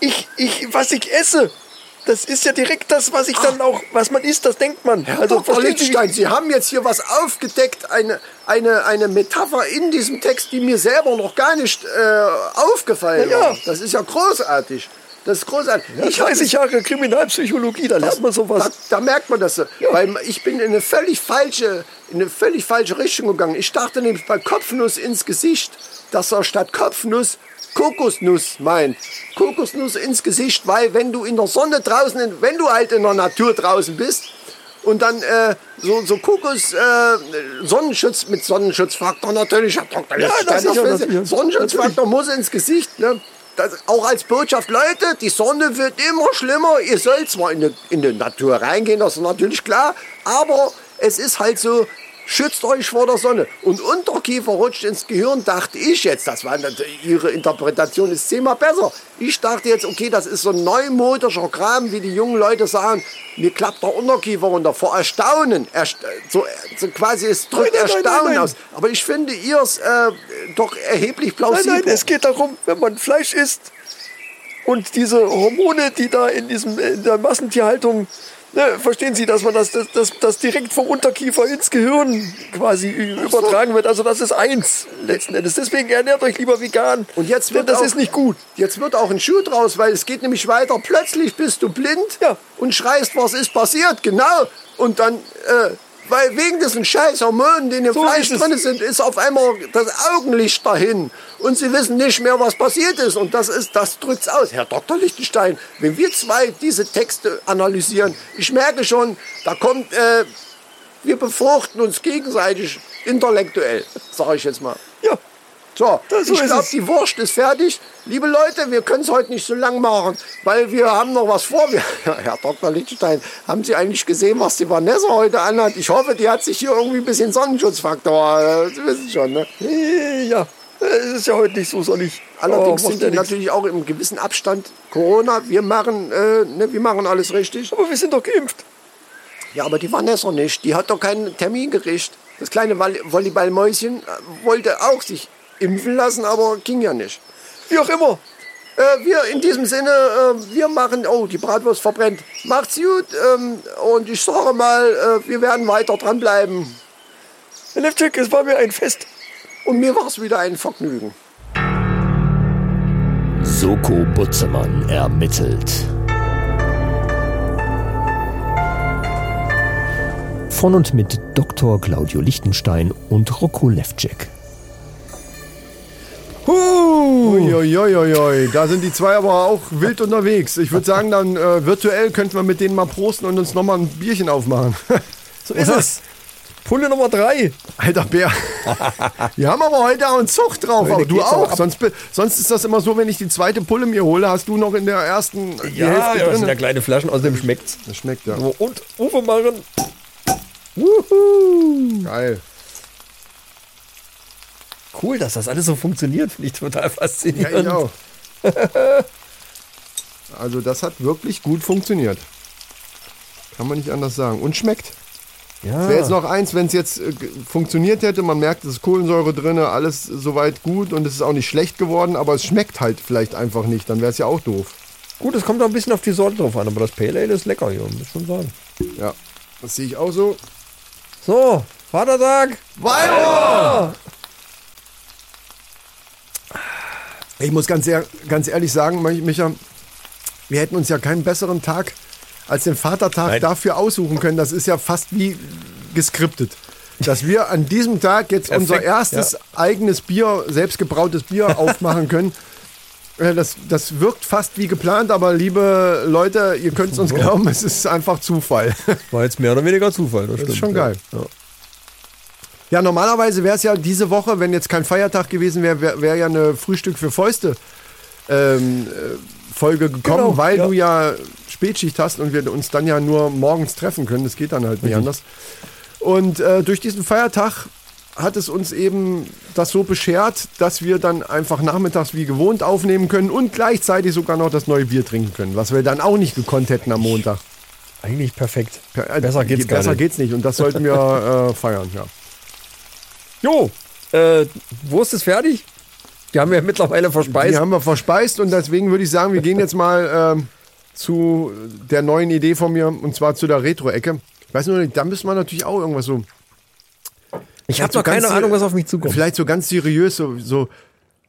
ich, ich, was ich esse, das ist ja direkt das, was ich dann auch, was man isst, das denkt man. Herr also, Dr. Lichtstein, Sie haben jetzt hier was aufgedeckt, eine, eine, eine Metapher in diesem Text, die mir selber noch gar nicht äh, aufgefallen Ja, ja. war. Das ist ja großartig. Das ist großartig. ich hab 30 Jahre Kriminalpsychologie, da lernt man Da, sowas. da merkt man das. so. Weil ich bin in eine völlig falsche, in eine völlig falsche Richtung gegangen. Ich dachte nämlich bei Kopfnuss ins Gesicht, dass er statt Kopfnuss Kokosnuss meint. Kokosnuss ins Gesicht, weil wenn du in der Sonne draußen, wenn du halt in der Natur draußen bist und dann äh, so, so Kokos, äh, Sonnenschutz mit Sonnenschutzfaktor natürlich, Herr Dr. Ja, das sicher, Fesse, natürlich. Sonnenschutzfaktor muss ins Gesicht. Ne? Das, auch als Botschaft, Leute, die Sonne wird immer schlimmer. Ihr sollt zwar in die, in die Natur reingehen, das ist natürlich klar, aber es ist halt so, schützt euch vor der Sonne. Und Unterkiefer rutscht ins Gehirn, dachte ich jetzt. Das war Ihre Interpretation ist zehnmal besser. Ich dachte jetzt, okay, das ist so ein neumodischer Kram, wie die jungen Leute sagen. Mir klappt der Unterkiefer runter. Vor Erstaunen. Erst, so, so quasi, es drückt Nein, nein, nein, Erstaunen nein, nein. aus. Aber ich finde ihrs äh, doch erheblich Nein, plausibel. nein, es geht darum, wenn man Fleisch isst und diese Hormone, die da in, diesem, in der Massentierhaltung, ne, verstehen Sie, dass man das, das, das, das direkt vom Unterkiefer ins Gehirn quasi übertragen wird. Also das ist eins letzten Endes. Deswegen ernährt euch lieber vegan. Und jetzt wird das auch, ist nicht gut. Jetzt wird auch ein Schuh draus, weil es geht nämlich weiter. Plötzlich bist du blind Ja. und schreist, was ist passiert. Genau. Und dann, äh, weil wegen diesen scheiß Hormonen, die in dem So Fleisch drin sind, ist auf einmal das Augenlicht dahin. Und sie wissen nicht mehr, was passiert ist. Und das ist, das drückt's aus. Herr Dr. Lichtenstein, wenn wir zwei diese Texte analysieren, ich merke schon, da kommt, äh, wir befruchten uns gegenseitig intellektuell, sage ich jetzt mal. Ja, So, so ich glaube, die Wurst ist fertig. Liebe Leute, wir können es heute nicht so lang machen, weil wir haben noch was vor. Wir, Herr Dr. Lichtenstein, haben Sie eigentlich gesehen, was die Vanessa heute anhat? Ich hoffe, die hat sich hier irgendwie ein bisschen Sonnenschutzfaktor. äh, Sie wissen schon, ne? Äh, ja. Es ist ja heute nicht so sonnig. Allerdings Aber sind ja die natürlich auch im gewissen Abstand Corona. Wir machen, äh, ne, wir machen alles richtig. Aber wir sind doch geimpft. Ja, aber die Vanessa nicht. Die hat doch keinen Termin gekriegt. Das kleine Voll- Volleyballmäuschen äh, wollte auch sich impfen lassen, aber ging ja nicht. Wie auch immer. Äh, wir in diesem Sinne, äh, wir machen, oh, die Bratwurst verbrennt. Macht's gut ähm, und ich sage mal, äh, wir werden weiter dranbleiben. Levcek, es war mir ein Fest. Und mir war's wieder ein Vergnügen. Soko Butzemann ermittelt. Von und mit Dr. Claudio Lichtenstein und Rocco Levcek. Uiuiuiui, da sind die zwei aber auch wild unterwegs. Ich würde sagen, dann äh, virtuell könnten wir mit denen mal prosten und uns nochmal ein Bierchen aufmachen. So ist es. Pulle Nummer drei. Alter Bär. Wir haben aber heute auch einen Zug drauf. Heute Aber du aber auch. Sonst, sonst ist das immer so, wenn ich die zweite Pulle mir hole, hast du noch in der ersten die Ja, Hälfte ja, das drin. sind ja kleine Flaschen, außerdem schmeckt's. Das schmeckt ja. So, Und Uwe machen. Geil. Cool, dass das alles so funktioniert, finde ich total Ja, faszinierend. ich auch. Also das hat wirklich gut funktioniert. Kann man nicht anders sagen. Und schmeckt. Ja. Wäre jetzt noch eins, wenn es jetzt äh, funktioniert hätte, man merkt, es ist Kohlensäure drin, alles soweit gut und es ist auch nicht schlecht geworden, aber es schmeckt halt vielleicht einfach nicht, dann wäre es ja auch doof. Gut, es kommt auch ein bisschen auf die Sorte drauf an, aber das Pale Ale ist lecker hier, muss schon sagen. Ja, das sehe ich auch so. So, Vatertag. Weiter! Ich muss ganz, ehr- ganz ehrlich sagen, Micha, wir hätten uns ja keinen besseren Tag als den Vatertag Nein. dafür aussuchen können. Das ist ja fast wie geskriptet. Dass wir an diesem Tag jetzt Perfekt, unser erstes ja. eigenes Bier, selbstgebrautes Bier aufmachen können. Äh, Das, das wirkt fast wie geplant, aber liebe Leute, ihr könnt es uns glauben, es ist einfach Zufall. War jetzt mehr oder weniger Zufall, das, Das ist stimmt, schon ja. geil. Ja. Ja, normalerweise wäre es ja diese Woche, wenn jetzt kein Feiertag gewesen wäre, wäre wär ja eine Frühstück für Fäuste ähm, äh, Folge gekommen, Genau, weil ja. du ja Spätschicht hast und wir uns dann ja nur morgens treffen können. Das geht dann halt nicht anders. Und äh, durch diesen Feiertag hat es uns eben das so beschert, dass wir dann einfach nachmittags wie gewohnt aufnehmen können und gleichzeitig sogar noch das neue Bier trinken können, was wir dann auch nicht gekonnt hätten am Montag. Eigentlich perfekt. Äh, Besser geht's gar Besser nicht. geht's nicht und das sollten wir äh, feiern, ja. Jo, äh, Wurst ist fertig. Die haben wir mittlerweile Die verspeist. haben wir verspeist und deswegen würde ich sagen, wir gehen jetzt mal ähm, zu der neuen Idee von mir und zwar zu der Retro-Ecke. Ich weiß nur nicht, da müssen wir natürlich auch irgendwas so, Ich habe so noch keine Ahnung, was auf mich zukommt. vielleicht so ganz seriös, so, so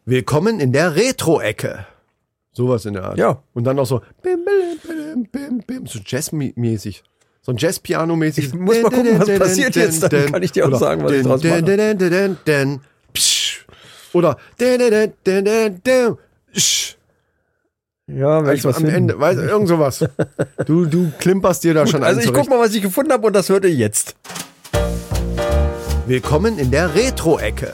Willkommen in der Retro-Ecke. Sowas in der Art. Ja. Und dann noch so bim, bim, bim, bim, bim, so Jazz-mäßig. So ein Jazz-Piano-mäßig. Ich muss mal gucken, was passiert jetzt, dann kann ich dir auch sagen, was ich draus mache. Oder. Ja, wenn ich Also was am finden. Ende, weißt, du, irgend sowas. Du, du klimperst dir da schon Also ich zurecht. guck mal, was ich gefunden habe und das hört ihr jetzt. Willkommen in der Retro-Ecke.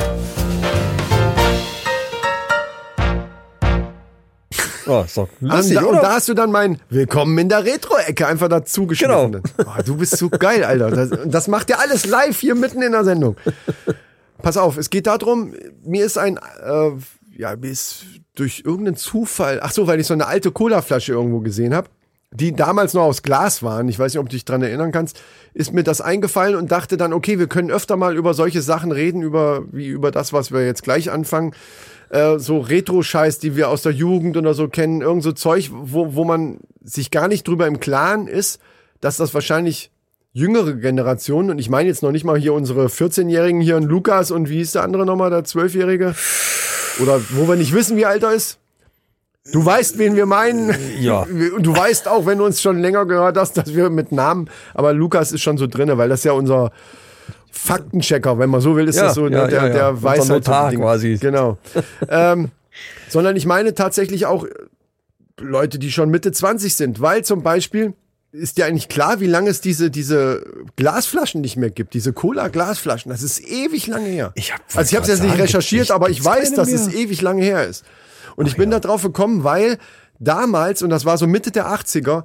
Oh, ist doch Und lustig, da, und da hast du dann mein Willkommen in der Retro-Ecke einfach dazu geschnitten. Genau. Oh, du bist so geil, Alter. Das, das macht ja alles live hier mitten in der Sendung. Pass auf, es geht darum, mir ist ein, äh, ja, mir ist durch irgendeinen Zufall, ach so, weil ich so eine alte Colaflasche irgendwo gesehen habe, die damals noch aus Glas waren, ich weiß nicht, ob du dich dran erinnern kannst, ist mir das eingefallen und dachte dann, okay, wir können öfter mal über solche Sachen reden, über, wie über das, was wir jetzt gleich anfangen. Äh, so Retro-Scheiß, die wir aus der Jugend oder so kennen, irgend so Zeug, wo, wo man sich gar nicht drüber im Klaren ist, dass das wahrscheinlich jüngere Generationen, und ich meine jetzt noch nicht mal hier unsere 14-Jährigen hier, ein Lukas und wie hieß der andere nochmal, der 12-Jährige? Oder wo wir nicht wissen, wie alt er ist? Du weißt, wen wir meinen. Ja. Und du weißt auch, wenn du uns schon länger gehört hast, dass wir mit Namen, aber Lukas ist schon so drinne, weil das ja unser Faktenchecker, wenn man so will, ist Ja, das so ja, der, der, ja, ja. der weiß halt so Notar die Dinge. quasi. Genau. ähm, sondern ich meine tatsächlich auch äh, Leute, die schon Mitte 20 sind, weil zum Beispiel ist dir eigentlich klar, wie lange es diese, diese Glasflaschen nicht mehr gibt, diese Cola-Glasflaschen. Das ist ewig lange her. Ich hab- also ich habe es jetzt nicht recherchiert, gibt's- aber ich weiß, dass es mehr? ewig lange her ist. Und ich bin da drauf gekommen, weil damals, und das war so Mitte der 80er,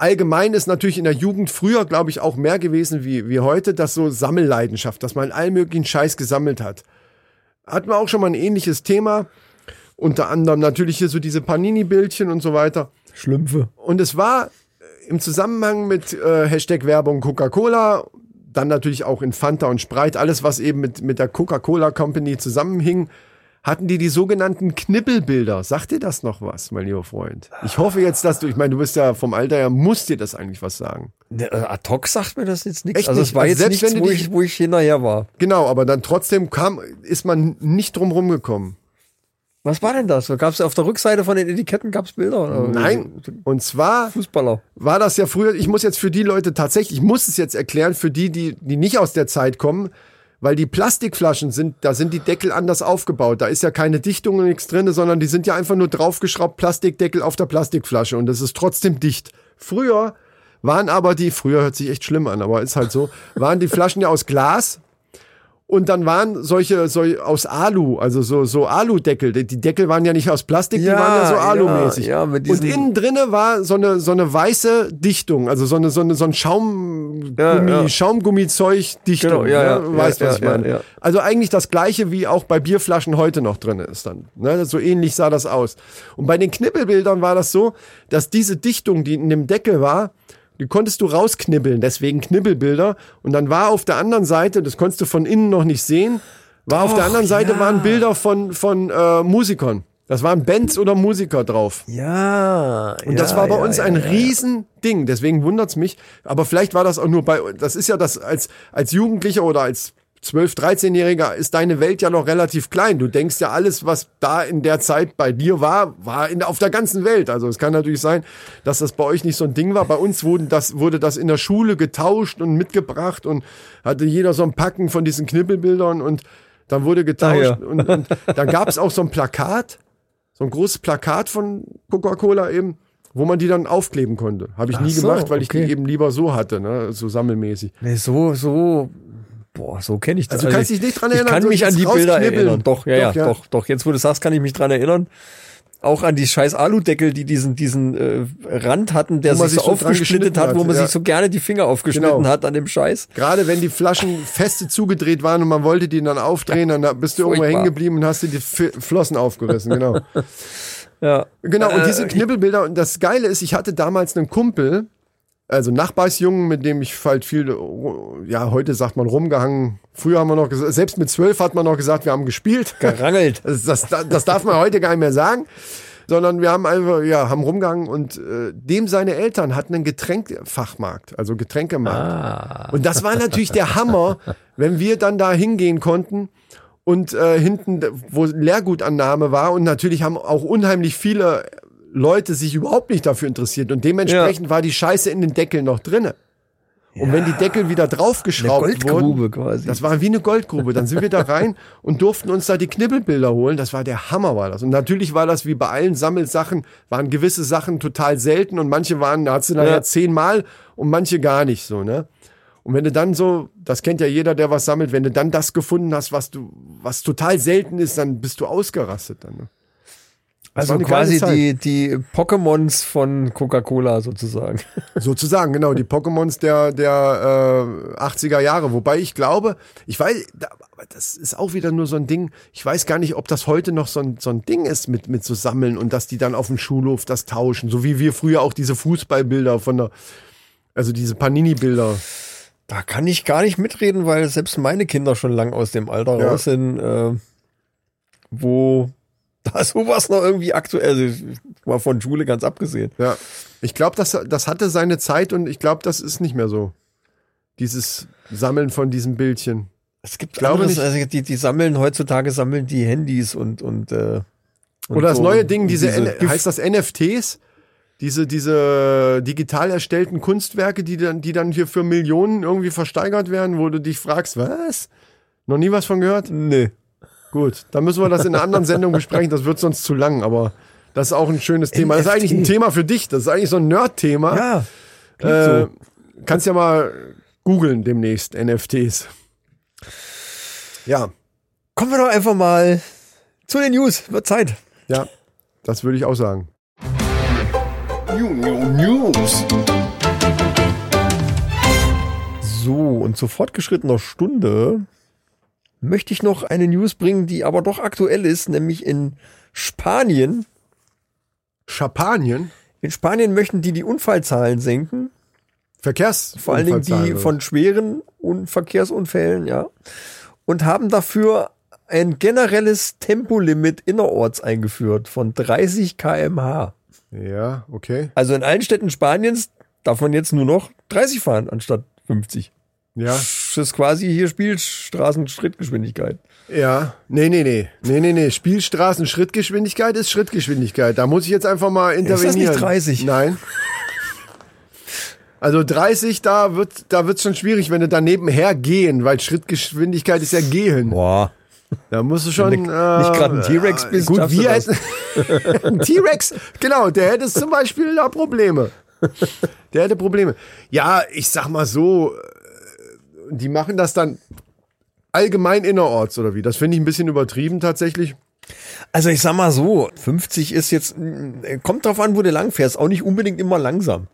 allgemein ist natürlich in der Jugend früher, glaube ich, auch mehr gewesen wie, wie heute, dass so Sammelleidenschaft, dass man all möglichen Scheiß gesammelt hat. Hatten wir auch schon mal ein ähnliches Thema. Unter anderem natürlich hier so diese Panini-Bildchen und so weiter. Schlümpfe. Und es war äh, im Zusammenhang mit äh, Hashtag Werbung Coca-Cola, dann natürlich auch in Fanta und Sprite, alles was eben mit, mit der Coca-Cola Company zusammenhing, hatten die die sogenannten Knippelbilder. Sagt dir das noch was, mein lieber Freund? Ich hoffe jetzt, dass du, ich meine, du bist ja vom Alter her, muss dir das eigentlich was sagen. Ne, äh, ad hoc sagt mir das jetzt nichts. Echt Also nicht? es war Also jetzt selbst nichts, wenn du wo dich- ich, wo ich hinterher war. Genau, aber dann trotzdem kam, ist man nicht drum rumgekommen. Was war denn das? Gab es auf der Rückseite von den Etiketten gab's Bilder? Nein, und zwar Fußballer. war das ja früher, ich muss jetzt für die Leute tatsächlich, ich muss es jetzt erklären, für die, die, die nicht aus der Zeit kommen, weil die Plastikflaschen sind, da sind die Deckel anders aufgebaut. Da ist ja keine Dichtung und nichts drin, sondern die sind ja einfach nur draufgeschraubt, Plastikdeckel auf der Plastikflasche und das ist trotzdem dicht. Früher waren aber die, früher hört sich echt schlimm an, aber ist halt so, waren die Flaschen ja aus Glas und dann waren solche, so aus Alu, also so, so Alu-Deckel. Die die Deckel waren ja nicht aus Plastik, die Ja, waren ja so ja, Alu-mäßig. ja, mit und innen drinne war so eine, so eine weiße Dichtung, also so eine, so eine, so ein Schaumgummi, Ja, ja. Schaumgummizeug-Dichtung. Genau, ja, ne? ja, weißt, ja, was ich ja, meine. ja. Also eigentlich das gleiche, wie auch bei Bierflaschen heute noch drin ist dann. Ne? So ähnlich sah das aus. Und bei den Knippelbildern war das so, dass diese Dichtung, die in dem Deckel war, die konntest du rausknibbeln, deswegen Knibbelbilder. Und dann war auf der anderen Seite, das konntest du von innen noch nicht sehen, war auf der anderen Seite waren Bilder von, von äh, Musikern. Das waren Bands oder Musiker drauf. Ja. Und das war bei uns ein Riesending, deswegen wundert's mich. Aber vielleicht war das auch nur bei, das ist ja das als, als Jugendlicher oder als 12-, 13-Jähriger ist deine Welt ja noch relativ klein. Du denkst ja, alles, was da in der Zeit bei dir war, war in, auf der ganzen Welt. Also es kann natürlich sein, dass das bei euch nicht so ein Ding war. Bei uns wurden das, wurde das in der Schule getauscht und mitgebracht und hatte jeder so ein Packen von diesen Knippelbildern und dann wurde getauscht. Ah, ja. und, und dann gab es auch so ein Plakat, so ein großes Plakat von Coca-Cola eben, wo man die dann aufkleben konnte. Habe ich Ach nie so, gemacht, weil ich okay. die eben lieber so hatte, ne? so sammelmäßig. Nee, so, so, boah, so kenne ich das. Also du kannst dich nicht dran erinnern, Ich kann mich an die Bilder erinnern. Doch, ja, Doch, ja, doch, doch. Jetzt, wo du sagst, kann ich mich dran erinnern. Auch an die scheiß Aludeckel, die diesen, diesen äh, Rand hatten, der sich so sich so dran aufgesplittet geschnitten hat, wo hat, man ja. sich so gerne die Finger aufgeschnitten Genau. hat an dem Scheiß. Gerade wenn die Flaschen feste zugedreht waren und man wollte die dann aufdrehen, dann bist du irgendwo hängen geblieben und hast dir die Flossen aufgerissen, genau. Ja. Genau, und Äh, diese Knibbelbilder, und das Geile ist, ich hatte damals einen Kumpel, also Nachbarsjungen, mit dem ich halt viel, ja, heute sagt man rumgehangen. Früher haben wir noch gesagt, selbst mit zwölf hat man noch gesagt, wir haben gespielt. Gerangelt. Das, das, das darf man heute gar nicht mehr sagen. Sondern wir haben einfach, ja, haben rumgehangen und äh, dem seine Eltern hatten einen Getränkfachmarkt, also Getränkemarkt. Und das war natürlich der Hammer, wenn wir dann da hingehen konnten und äh, hinten, wo Lehrgutannahme war und natürlich haben auch unheimlich viele Leute sich überhaupt nicht dafür interessiert und dementsprechend war die Scheiße in den Deckeln noch drinne. Und wenn die Deckel wieder draufgeschraubt Eine Goldgrube wurden, quasi. das war wie eine Goldgrube. Dann sind wir da rein und durften uns da die Knibbelbilder holen. Das war der Hammer, war das. Und natürlich war das wie bei allen Sammelsachen, waren gewisse Sachen total selten und manche waren, da hast du nachher Ja. zehnmal und manche gar nicht so, ne? Und wenn du dann so, das kennt ja jeder, der was sammelt, wenn du dann das gefunden hast, was du, was total selten ist, dann bist du ausgerastet dann. Ne? Also quasi die, die Pokémons von Coca-Cola sozusagen. Sozusagen, genau, die Pokémons der, der äh, 80er Jahre. Wobei ich glaube, ich weiß, das ist auch wieder nur so ein Ding, ich weiß gar nicht, ob das heute noch so ein, so ein Ding ist mit, mit so Sammeln und dass die dann auf dem Schulhof das tauschen. So wie wir früher auch diese Fußballbilder von der, also diese Panini-Bilder. Da kann ich gar nicht mitreden, weil selbst meine Kinder schon lang aus dem Alter Ja. raus sind, äh, wo da sowas noch irgendwie aktuell, also ich- mal von Schule ganz abgesehen. Ja. Ich glaube, das, das hatte seine Zeit und ich glaube, das ist nicht mehr so. Dieses Sammeln von diesen Bildchen. Es gibt Glaube anderes, nicht. also die, die sammeln heutzutage sammeln die Handys und und, äh, und Oder das so neue Ding, diese, Gift- heißt das NFTs? Diese, diese digital erstellten Kunstwerke, die dann, die dann hier für Millionen irgendwie versteigert werden, wo du dich fragst, was? Noch nie was von gehört? Nee. Gut, dann müssen wir das in einer anderen Sendung besprechen, das wird sonst zu lang, aber das ist auch ein schönes Thema. Das ist eigentlich ein NFT. Thema für dich, das ist eigentlich so ein Nerd-Thema. Ja. äh, so. Kannst ja mal googeln demnächst, NFTs. Ja, Kommen wir doch einfach mal zu den News. Wird Zeit. ja, das würde ich auch sagen. News. So, und zu fortgeschrittener Stunde möchte ich noch eine News bringen, die aber doch aktuell ist, nämlich in Spanien. Schapanien, In Spanien möchten die die Unfallzahlen senken, Verkehrs, vor allen Dingen die von schweren Un Verkehrsunfällen, ja, und haben dafür ein generelles Tempolimit innerorts eingeführt von 30 km/h. Ja, okay. Also in allen Städten Spaniens darf man jetzt nur noch 30 fahren anstatt 50. Ja, ist quasi hier Spielstraßen-Schrittgeschwindigkeit. ja. Nee, nee, nee. Nee, nee, nee. Spielstraßen, Schrittgeschwindigkeit ist Schrittgeschwindigkeit. Da muss ich jetzt einfach mal intervenieren. das nicht 30? Nein. Also 30, da wird da wird's schon schwierig, wenn du da nebenher gehen, weil Schrittgeschwindigkeit ist ja gehen. Boah. Da musst du schon. Wenn du nicht gerade ein T-Rex bist, gut, wir hätten. ein T-Rex, genau, der hätte zum Beispiel da Probleme. Der hätte Probleme. Ja, ich sag mal so, äh, die machen das dann allgemein innerorts oder wie? Das finde ich ein bisschen übertrieben tatsächlich. Also ich sag mal so, 50 ist jetzt, äh, kommt drauf an, wo du lang fährst, auch nicht unbedingt immer langsam.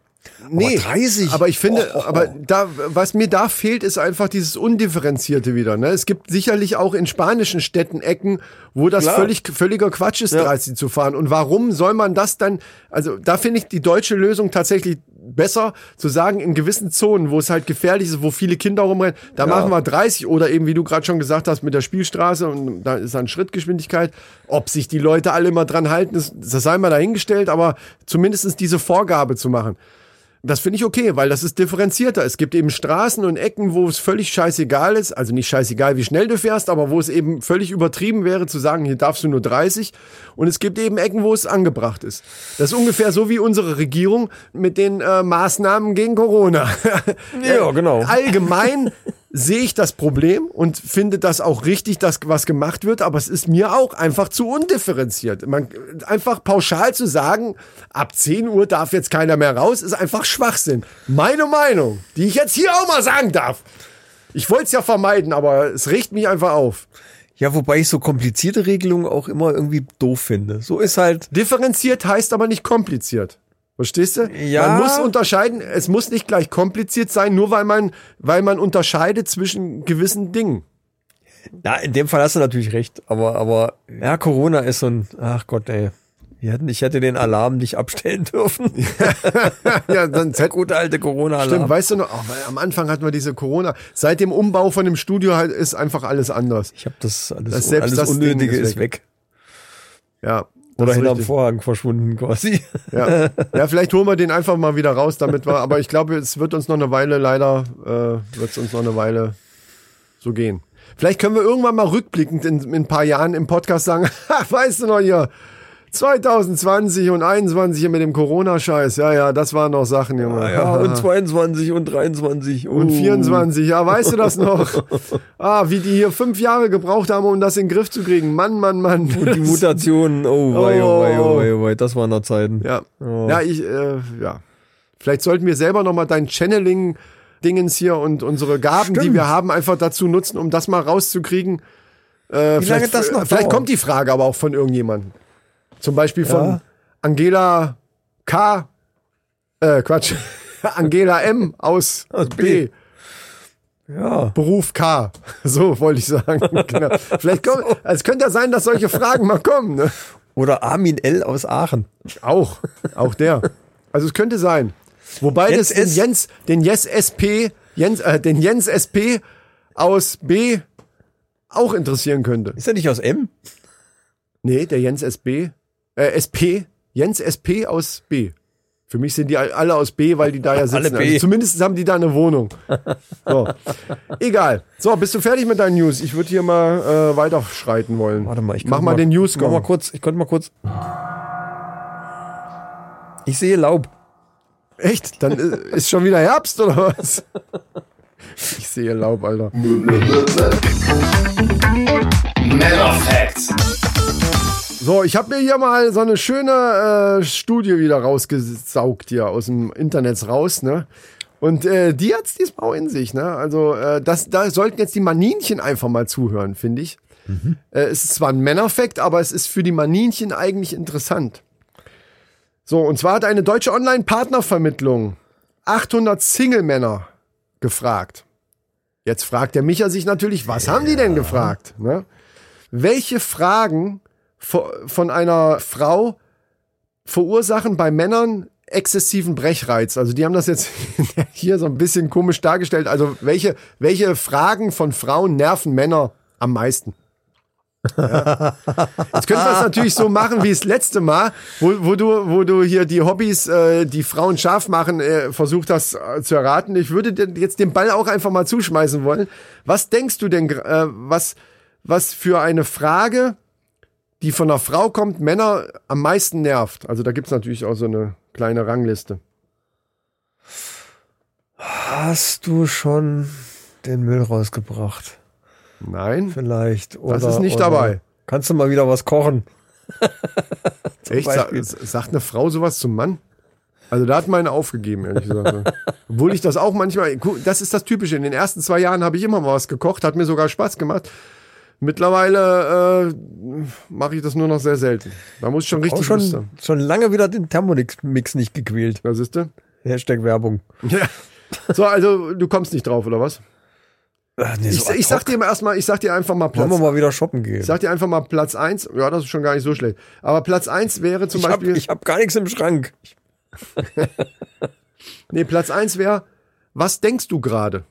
Nee, 30? Aber ich finde, Oh, oh, oh. aber da, was mir da fehlt, ist einfach dieses Undifferenzierte wieder. Ne? Es gibt sicherlich auch in spanischen Städten Ecken, wo das Klar. völlig, völliger Quatsch ist, Ja. 30 zu fahren. Und warum soll man das dann, also da finde ich die deutsche Lösung tatsächlich besser, zu sagen, in gewissen Zonen, wo es halt gefährlich ist, wo viele Kinder rumrennen, da machen wir 30 oder eben, wie du gerade schon gesagt hast, mit der Spielstraße und da ist dann Schrittgeschwindigkeit. Ob sich die Leute alle immer dran halten, das, das sei mal dahingestellt, aber zumindestens diese Vorgabe zu machen. Das finde ich okay, weil das ist differenzierter. Es gibt eben Straßen und Ecken, wo es völlig scheißegal ist. Also nicht scheißegal, wie schnell du fährst, aber wo es eben völlig übertrieben wäre zu sagen, hier darfst du nur 30. Und es gibt eben Ecken, wo es angebracht ist. Das ist ungefähr so wie unsere Regierung mit den äh, Maßnahmen gegen Corona. Ja, genau. Allgemein sehe ich das Problem und finde das auch richtig, dass was gemacht wird, aber es ist mir auch einfach zu undifferenziert. Man, einfach pauschal zu sagen, ab 10 Uhr darf jetzt keiner mehr raus, ist einfach Schwachsinn. Meine Meinung, die ich jetzt hier auch mal sagen darf. Ich wollte es ja vermeiden, aber es regt mich einfach auf. Ja, wobei ich so komplizierte Regelungen auch immer irgendwie doof finde. So ist halt, Differenziert heißt aber nicht kompliziert. Verstehst du? Ja. Man muss unterscheiden, es muss nicht gleich kompliziert sein, nur weil man, weil man unterscheidet zwischen gewissen Dingen. ja, in dem Fall hast du natürlich recht, aber, aber, ja, Corona ist so ein, ach Gott, ey. Hätten, ich hätte den Alarm nicht abstellen dürfen. ja, dann Der gute alte Corona-Alarm. Stimmt, weißt du noch, oh, weil am Anfang hatten wir diese Corona. Seit dem Umbau von dem Studio halt ist einfach alles anders. Ich habe das alles, Das selbst alles das Unnötige ist ist weg. Ja. Oder hinterm. Vorhang verschwunden quasi. Ja. ja, vielleicht holen wir den einfach mal wieder raus, damit wir, aber ich glaube, es wird uns noch eine Weile, leider, äh, wird es uns noch eine Weile so gehen. Vielleicht können wir irgendwann mal rückblickend in, in ein paar Jahren im Podcast sagen, weißt du noch hier, 2020 und 21 hier mit dem Corona-Scheiß. Ja, ja, das waren noch Sachen, Junge. Ah Ja, und 22 und 23 Und 24, ja, weißt du das noch? Ah, wie die hier fünf Jahre gebraucht haben, um das in den Griff zu kriegen. Mann, Mann, Mann. Und die Mutationen, oh, wei, oh, wei, oh, wei, oh, wei, das waren noch Zeiten. Ja, ja, ich, äh, ja. Vielleicht sollten wir selber nochmal dein Channeling-Dingens hier und unsere Gaben, die Stimmt. wir haben, einfach dazu nutzen, um das mal rauszukriegen. Äh, Wie vielleicht, lange das noch Vielleicht dauert? kommt die Frage aber auch von irgendjemandem. Zum Beispiel von Ja. Angela K. Äh, Quatsch. Angela M. aus, Aus B. B. Ja. Beruf K. So wollte ich sagen. genau. Vielleicht kommt, es könnte ja sein, dass solche Fragen mal kommen. Ne? Oder Armin L. aus Aachen. Auch, auch der. Also es könnte sein. Wobei Jens das den. Jens, den Jens SP, Jens, äh, den Jens SP aus B auch interessieren könnte. Ist er nicht aus M? Nee, der Jens SB, äh, SP, Jens SP aus B. Für mich sind die all- alle aus B, weil die da ja sitzen. Alle B. Also zumindest haben die da eine Wohnung. So. Egal. So, bist du fertig mit deinen News? Ich würde hier mal äh, weiterschreiten wollen. Warte mal, ich Mach könnte mal, den News Mach mal kurz, ich konnte mal kurz. Ich sehe Laub. Echt? Dann äh, ist schon wieder Herbst oder was? Ich sehe Laub, Alter. Männer Facts. So, ich habe mir hier mal so eine schöne äh, Studie wieder rausgesaugt hier aus dem Internet raus, ne? Und äh, die hat's diesmal auch in sich, ne? Also äh, das, da sollten jetzt die Maninchen einfach mal zuhören, finde ich. Äh, es ist zwar ein Männerfakt, aber es ist für die Maninchen eigentlich interessant. So, und zwar hat eine deutsche Online-Partnervermittlung 800 Single-Männer gefragt. Jetzt fragt der Micha sich natürlich, was haben die denn gefragt? Ne? Welche Fragen von einer Frau verursachen bei Männern exzessiven Brechreiz. Also die haben das jetzt hier so ein bisschen komisch dargestellt. Also welche, welche Fragen von Frauen nerven Männer am meisten? Ja. Jetzt können wir es natürlich so machen wie das letzte Mal, wo, wo, du, wo du hier die Hobbys, äh, die Frauen scharf machen, äh, versucht hast äh, zu erraten. Ich würde dir jetzt den Ball auch einfach mal zuschmeißen wollen. Was denkst du denn, äh, was, was für eine Frage, die von einer Frau kommt, Männer am meisten nervt? Also da gibt's natürlich auch so eine kleine Rangliste. Hast du schon den Müll rausgebracht? Nein? Vielleicht. Oder, Das ist nicht dabei. Kannst du mal wieder was kochen? Echt? Sa sagt eine Frau sowas zum Mann? Also da hat meine aufgegeben, ehrlich gesagt. Obwohl ich das auch manchmal, das ist das Typische. In den ersten zwei Jahren habe ich immer mal was gekocht, hat mir sogar Spaß gemacht. Mittlerweile äh, mache ich das nur noch sehr selten. Da muss ich schon Auch richtig Lust schon, haben. schon lange wieder den Thermomix nicht gequält. Da siehst du? Hashtag Werbung. Ja. So, also du kommst nicht drauf, oder was? Ach, nee, Ich, so ad ich sag dir mal erstmal, ich sag dir einfach mal Wollen Platz. wir mal wieder shoppen gehen? Ich sag dir einfach mal Platz eins. Ja, das ist schon gar nicht so schlecht. Aber Platz eins wäre zum ich habe Beispiel. ich hab gar nichts im Schrank. Nee, Platz eins wäre, was denkst du gerade?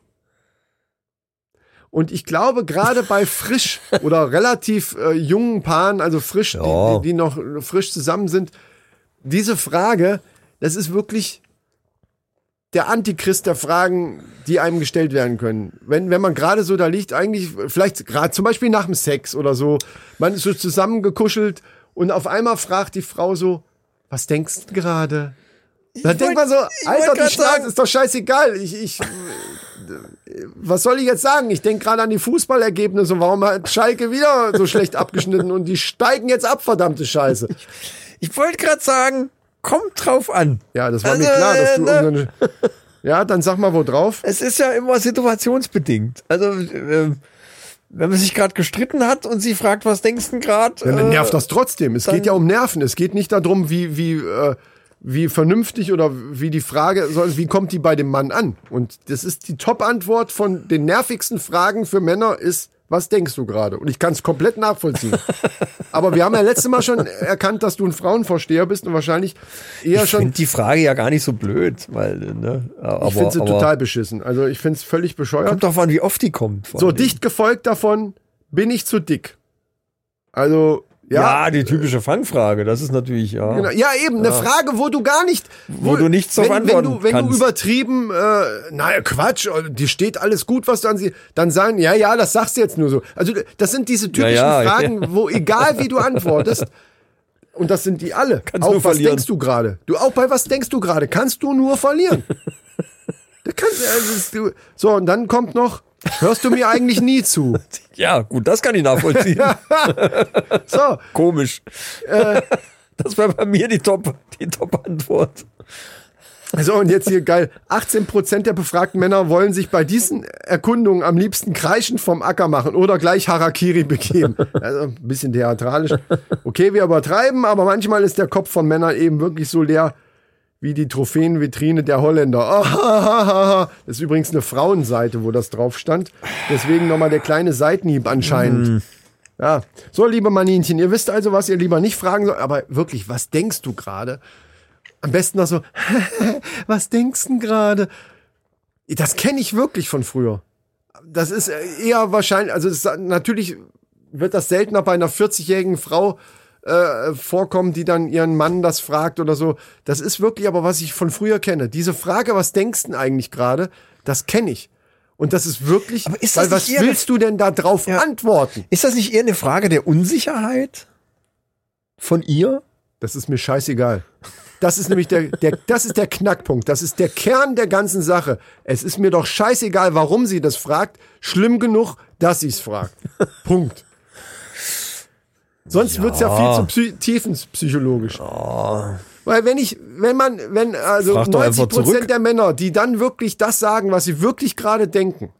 Und ich glaube, gerade bei frisch oder relativ äh, jungen Paaren, also frisch, die, Ja. die, die noch frisch zusammen sind, diese Frage, das ist wirklich der Antichrist der Fragen, die einem gestellt werden können. Wenn, wenn man gerade so da liegt, eigentlich, vielleicht gerade zum Beispiel nach dem Sex oder so, man ist so zusammengekuschelt und auf einmal fragt die Frau so, was denkst du gerade? Dann denkt man so, Alter, die sagen- ist doch scheißegal. Ich, ich, was soll ich jetzt sagen? Ich denke gerade an die Fußballergebnisse und warum hat Schalke wieder so schlecht abgeschnitten und die steigen jetzt ab, verdammte Scheiße. Ich wollte gerade sagen, kommt drauf an. Ja, das war mir Also, klar, dass du äh, unsere, Ja, dann sag mal wo drauf. Es ist ja immer situationsbedingt. Also, ähm, wenn man sich gerade gestritten hat und sie fragt, was denkst du gerade? Ja, dann nervt das trotzdem. Es geht ja um Nerven. Es geht nicht darum, wie, wie, äh, wie vernünftig oder wie die Frage, wie kommt die bei dem Mann an? Und das ist die Top-Antwort von den nervigsten Fragen für Männer ist, was denkst du gerade? Und ich kann es komplett nachvollziehen. Aber wir haben ja letztes Mal schon erkannt, dass du ein Frauenversteher bist und wahrscheinlich eher ich schon. finde die Frage ja gar nicht so blöd, weil, ne, aber, Ich finde sie total beschissen. Also ich finde es völlig bescheuert. Kommt doch an, wie oft die kommt. so, dicht gefolgt davon, bin ich zu dick? Also, ja. Ja, die typische Fangfrage, das ist natürlich, ja. Genau. Ja, eben, eine Frage, wo du gar nicht. Wo du nichts drauf wenn, wenn du, wenn du übertrieben, äh, naja, Quatsch, äh, dir steht alles gut, was du an sie, dann sagen, ja, ja, das sagst du jetzt nur so. Also, das sind diese typischen Ja, ja, Fragen, wo egal wie du antwortest, Und das sind die alle. Kannst auch was verlieren. denkst du gerade? Du auch bei was denkst du gerade? Kannst du nur verlieren. da kannst, also, so und dann kommt noch. Hörst du mir eigentlich nie zu? Ja, gut, das kann ich nachvollziehen. So, Komisch. Äh. das wäre bei mir die Top, die Top-Antwort. So, und jetzt hier geil. 18% der befragten Männer wollen sich bei diesen Erkundungen am liebsten kreischend vom Acker machen oder gleich Harakiri begeben. Also ein bisschen theatralisch. Okay, wir übertreiben, aber manchmal ist der Kopf von Männern eben wirklich so leer wie die Trophäenvitrine der Holländer. Ah, Das ist übrigens eine Frauenseite, wo das drauf stand. Deswegen nochmal der kleine Seitenhieb anscheinend. Ja, so liebe Maninchen, ihr wisst also, was ihr lieber nicht fragen sollt, aber wirklich, was denkst du gerade? Am besten noch so, was denkst du gerade? Das kenne ich wirklich von früher. Das ist eher wahrscheinlich, also ist, natürlich wird das seltener bei einer 40-jährigen Frau äh, vorkommen, die dann ihren Mann das fragt oder so. Das ist wirklich aber, was ich von früher kenne. Diese Frage, was denkst du eigentlich gerade, das kenne ich. Und das ist wirklich, Aber ist das weil was willst du denn da drauf antworten? Ist das nicht eher eine Frage der Unsicherheit von ihr? Das ist mir scheißegal. Das ist nämlich der, der, das ist der Knackpunkt. Das ist der Kern der ganzen Sache. Es ist mir doch scheißegal, warum sie das fragt. Schlimm genug, dass sie es fragt. Punkt. Sonst wird's ja viel zu psy tiefenpsychologisch. Weil wenn ich, wenn man, wenn, also Frag doch 90 einfach zurück. Prozent der Männer, die dann wirklich das sagen, was sie wirklich gerade denken,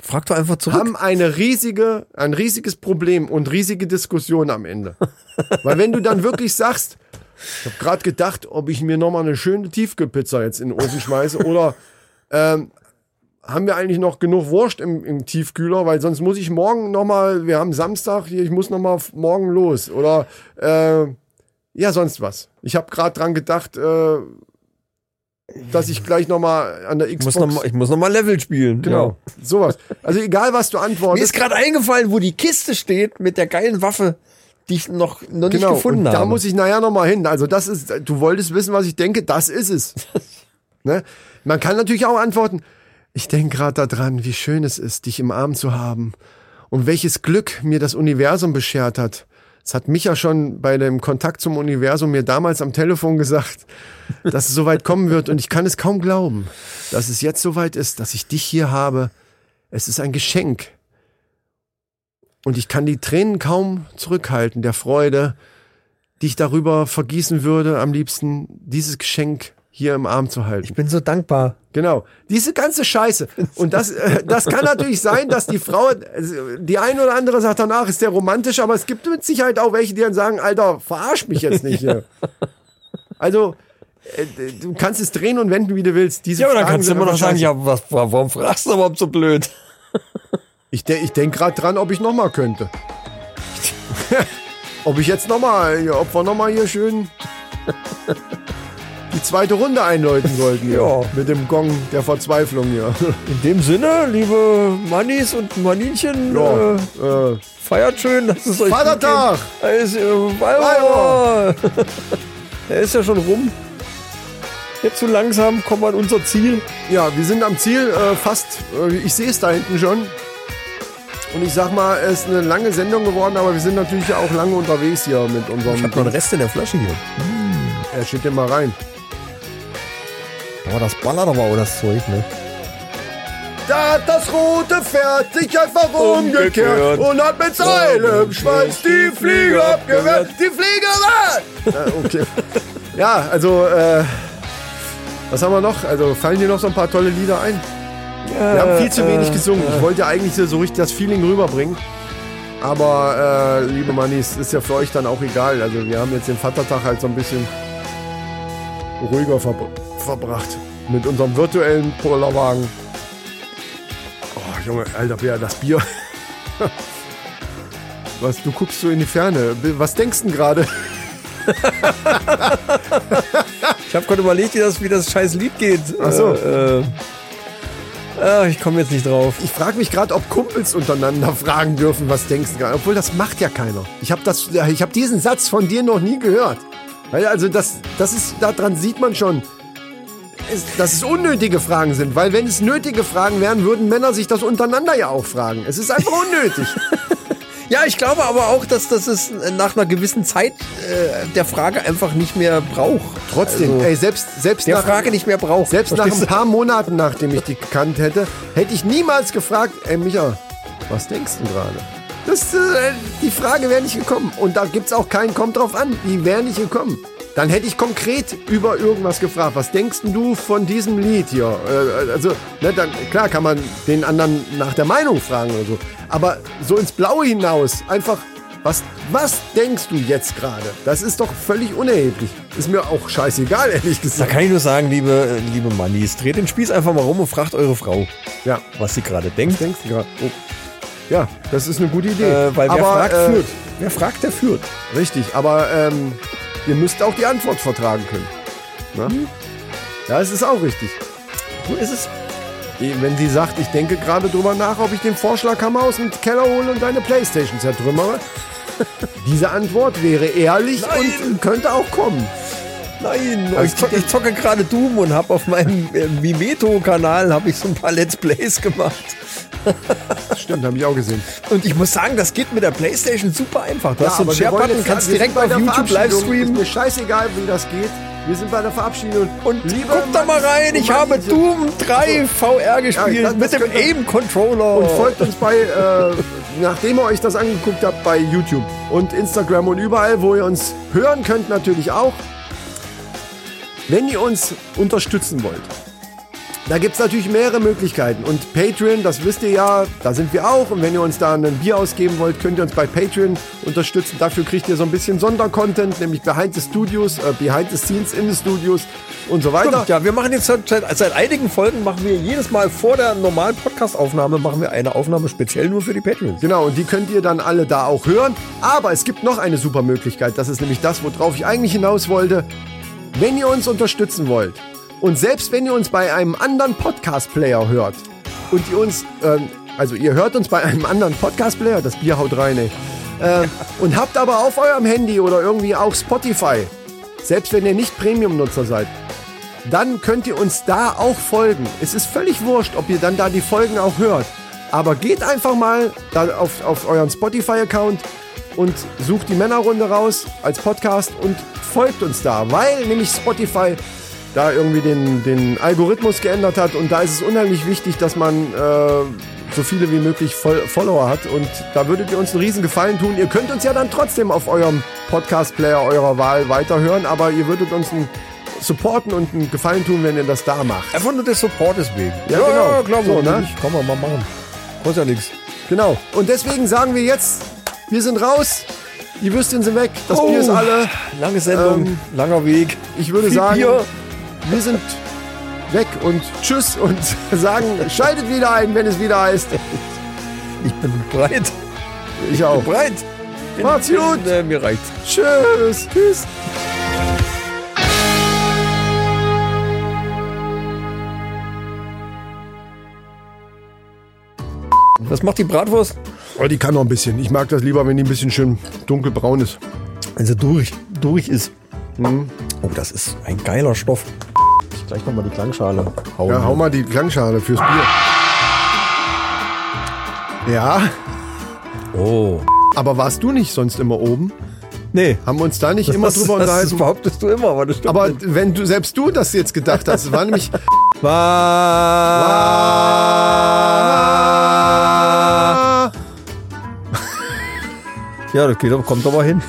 Frag doch einfach zurück. haben eine riesige, ein riesiges Problem und riesige Diskussion am Ende. Weil wenn du dann wirklich sagst, ich habe gerade gedacht, ob ich mir nochmal eine schöne Tiefkühlpizza jetzt in den Ofen schmeiße oder ähm, haben wir eigentlich noch genug Wurst im, im Tiefkühler, weil sonst muss ich morgen nochmal, wir haben Samstag, hier, ich muss nochmal morgen los oder äh, ja, sonst was. Ich habe gerade dran gedacht, äh, dass ich gleich nochmal an der ich Xbox... muss, noch mal, ich muss noch mal Level spielen. Genau, sowas. Also egal, was du Mir antwortest. ist gerade eingefallen, wo die Kiste steht mit der geilen Waffe, die ich noch, noch nicht Genau, gefunden und habe. da muss ich nachher noch mal hin. Also das ist, du wolltest wissen, was ich denke, das ist es. ne? Man kann natürlich auch antworten, ich denke gerade daran, wie schön es ist, dich im Arm zu haben und welches Glück mir das Universum beschert hat. Das hat Micha schon bei dem Kontakt zum Universum mir damals am Telefon gesagt, dass es so weit kommen wird und ich kann es kaum glauben, dass es jetzt so weit ist, dass ich dich hier habe. Es ist ein Geschenk. Und ich kann die Tränen kaum zurückhalten, der Freude, die ich darüber vergießen würde, am liebsten dieses Geschenk hier im Arm zu halten. ich bin so dankbar. Genau. Diese ganze Scheiße. Und das, äh, das kann natürlich sein, dass die Frau, also, die eine oder andere sagt danach, ist der romantisch, aber es gibt mit Sicherheit auch welche, die dann sagen, Alter, verarsch mich jetzt nicht hier. Also, äh, du kannst es drehen und wenden, wie du willst. Diese Ja, aber dann Fragen kannst du immer noch sagen, scheiße. ja, was, warum fragst du überhaupt so blöd? Ich, de ich denke gerade dran, ob ich noch mal könnte. ob ich jetzt noch mal, ja, ob wir noch mal hier schön die zweite Runde einläuten sollten. Ja. Mit dem Gong der Verzweiflung hier. In dem Sinne, liebe Mannis und Maninchen, Ja, äh, äh, feiert schön, dass es euch Vatertag! Er ist, äh, Weiber. Er ist ja schon rum. Jetzt so langsam kommen wir an unser Ziel. Ja, wir sind am Ziel, äh, fast, äh, ich sehe es da hinten schon. Und ich sag mal, es ist eine lange Sendung geworden, aber wir sind natürlich auch lange unterwegs hier mit unserem. Ich habe noch einen Rest in der Flasche hier. Er steht dir mal rein. Aber das ballert aber auch das Zeug, ne? Da hat das rote Pferd sich einfach Umgekehrt. umgekehrt und hat mit seinem Schwanz die Fliege abgewehrt. Die Fliege war! äh, okay. Ja, also, äh, was haben wir noch? Also, fallen dir noch so ein paar tolle Lieder ein? Wir haben viel zu wenig gesungen. Ich wollte eigentlich so richtig das Feeling rüberbringen. Aber, äh, liebe Mannis, ist ja für euch dann auch egal. Also, wir haben jetzt den Vatertag halt so ein bisschen ruhiger verbr verbracht. Mit unserem virtuellen Polarwagen. Oh, Junge, Alter, Bär, das Bier. Was, du guckst so in die Ferne. Was denkst du denn gerade? Ich habe gerade überlegt, wie das, wie das scheiß Lied geht. Ach so. Äh, äh, ich komme jetzt nicht drauf. Ich frage mich gerade, ob Kumpels untereinander fragen dürfen, was denkst du gerade. Obwohl, das macht ja keiner. Ich habe hab diesen Satz von dir noch nie gehört. Also, das, das ist, daran sieht man schon, dass es unnötige Fragen sind. Weil, wenn es nötige Fragen wären, würden Männer sich das untereinander ja auch fragen. Es ist einfach unnötig. Ja, ich glaube aber auch, dass das es nach einer gewissen Zeit äh, der Frage einfach nicht mehr braucht. Trotzdem, Also, ey, selbst, selbst der nach, Frage nicht mehr braucht. selbst nach ein paar Monaten, nachdem ich die gekannt hätte, hätte ich niemals gefragt, ey Micha, was denkst du gerade? Das, äh, die Frage wäre nicht gekommen. Und da gibt's auch keinen, kommt drauf an, die wäre nicht gekommen. Dann hätte ich konkret über irgendwas gefragt. Was denkst du von diesem Lied hier? Äh, also, ne, dann, klar kann man den anderen nach der Meinung fragen oder so. Aber so ins Blaue hinaus, einfach, was, was denkst du jetzt gerade? Das ist doch völlig unerheblich. Ist mir auch scheißegal, ehrlich Da gesagt. kann ich nur sagen, liebe, liebe Mannis, dreht den Spieß einfach mal rum und fragt eure Frau, Ja, was sie gerade denkt. denkst du gerade? Oh. Ja, das ist eine gute Idee. Äh, weil wer Aber, fragt, äh, führt. Wer fragt, der führt. Richtig, aber ähm, ihr müsst auch die Antwort vertragen können. Na? Ja, es ist auch richtig. So ist es. Wenn sie sagt, ich denke gerade drüber nach, ob ich den Vorschlaghammer aus dem Keller hole und deine Playstation zertrümmere. Diese Antwort wäre ehrlich Nein. und könnte auch kommen. Nein, Also ich, zocke, ich zocke gerade Doom und habe auf meinem äh, Mimeto-Kanal habe ich so ein paar Let's Plays gemacht. Stimmt, habe ich auch gesehen. Und ich muss sagen, das geht mit der Playstation super einfach. Du hast so einen Share-Button, kannst direkt auf YouTube Verabschiedung. Ist livestreamen. mir scheißegal, wie das geht. Wir sind bei der Verabschiedung. Und Liebe guck da mal rein, ich habe Doom 3 VR gespielt das- das mit dem Aim-Controller. Und folgt uns bei, äh, nachdem ihr euch das angeguckt habt, bei YouTube und Instagram und überall, wo ihr uns hören könnt, natürlich auch. Wenn ihr uns unterstützen wollt, da gibt es natürlich mehrere Möglichkeiten. Und Patreon, das wisst ihr ja, da sind wir auch. Und wenn ihr uns da ein Bier ausgeben wollt, könnt ihr uns bei Patreon unterstützen. Dafür kriegt ihr so ein bisschen Sondercontent, nämlich Behind the Studios, äh, Behind the Scenes in the Studios und so weiter. Stimmt, ja, wir machen jetzt seit, seit, einigen Folgen machen wir jedes Mal vor der normalen Podcast-Aufnahme machen wir eine Aufnahme speziell nur für die Patreons. Genau, und die könnt ihr dann alle da auch hören. Aber es gibt noch eine super Möglichkeit. Das ist nämlich das, worauf ich eigentlich hinaus wollte. Wenn ihr uns unterstützen wollt und selbst wenn ihr uns bei einem anderen Podcast-Player hört und ihr uns, ähm, also ihr hört uns bei einem anderen Podcast-Player, das Bier haut rein, ey, äh, und habt aber auf eurem Handy oder irgendwie auch Spotify, selbst wenn ihr nicht Premium-Nutzer seid, dann könnt ihr uns da auch folgen. Es ist völlig wurscht, ob ihr dann da die Folgen auch hört. Aber geht einfach mal da auf, auf euren Spotify-Account und sucht die Männerrunde raus als Podcast und folgt uns da, weil nämlich Spotify da irgendwie den, den Algorithmus geändert hat und da ist es unheimlich wichtig, dass man äh, so viele wie möglich Fol Follower hat und da würdet ihr uns einen riesen Gefallen tun. Ihr könnt uns ja dann trotzdem auf eurem Podcast-Player eurer Wahl weiterhören, aber ihr würdet uns einen supporten und einen Gefallen tun, wenn ihr das da macht. Einfach nur des Supportes wegen. Ja, genau. klar, So, ne? ne? Kann man mal machen. Kostet ja nichts. Genau. Und deswegen sagen wir jetzt, wir sind raus, die Würstchen sind weg, das Bier ist alle. Lange Sendung, Ähm, langer Weg. Ich würde Viel sagen, Bier. wir sind weg und tschüss und sagen, schaltet wieder ein, wenn es wieder heißt. Ich bin bereit. Ich auch. Bereit. Bin, Macht's gut. Bin, äh, mir reicht. Tschüss. Tschüss. Was macht die Bratwurst? Oh, die kann noch ein bisschen. Ich mag das lieber, wenn die ein bisschen schön dunkelbraun ist. Wenn sie durch, durch ist. Mhm. Oh, das ist ein geiler Stoff. Ich gleich nochmal die Klangschale hauen. Ja, hau mal die Klangschale fürs Bier. Ja, Oh. aber warst du nicht sonst immer oben? Nee. Haben wir uns da nicht immer das, drüber das unterhalten? behauptest du immer, aber das stimmt Aber nicht. wenn du selbst du das jetzt gedacht hast, es war nämlich Ja, das geht, kommt aber hin.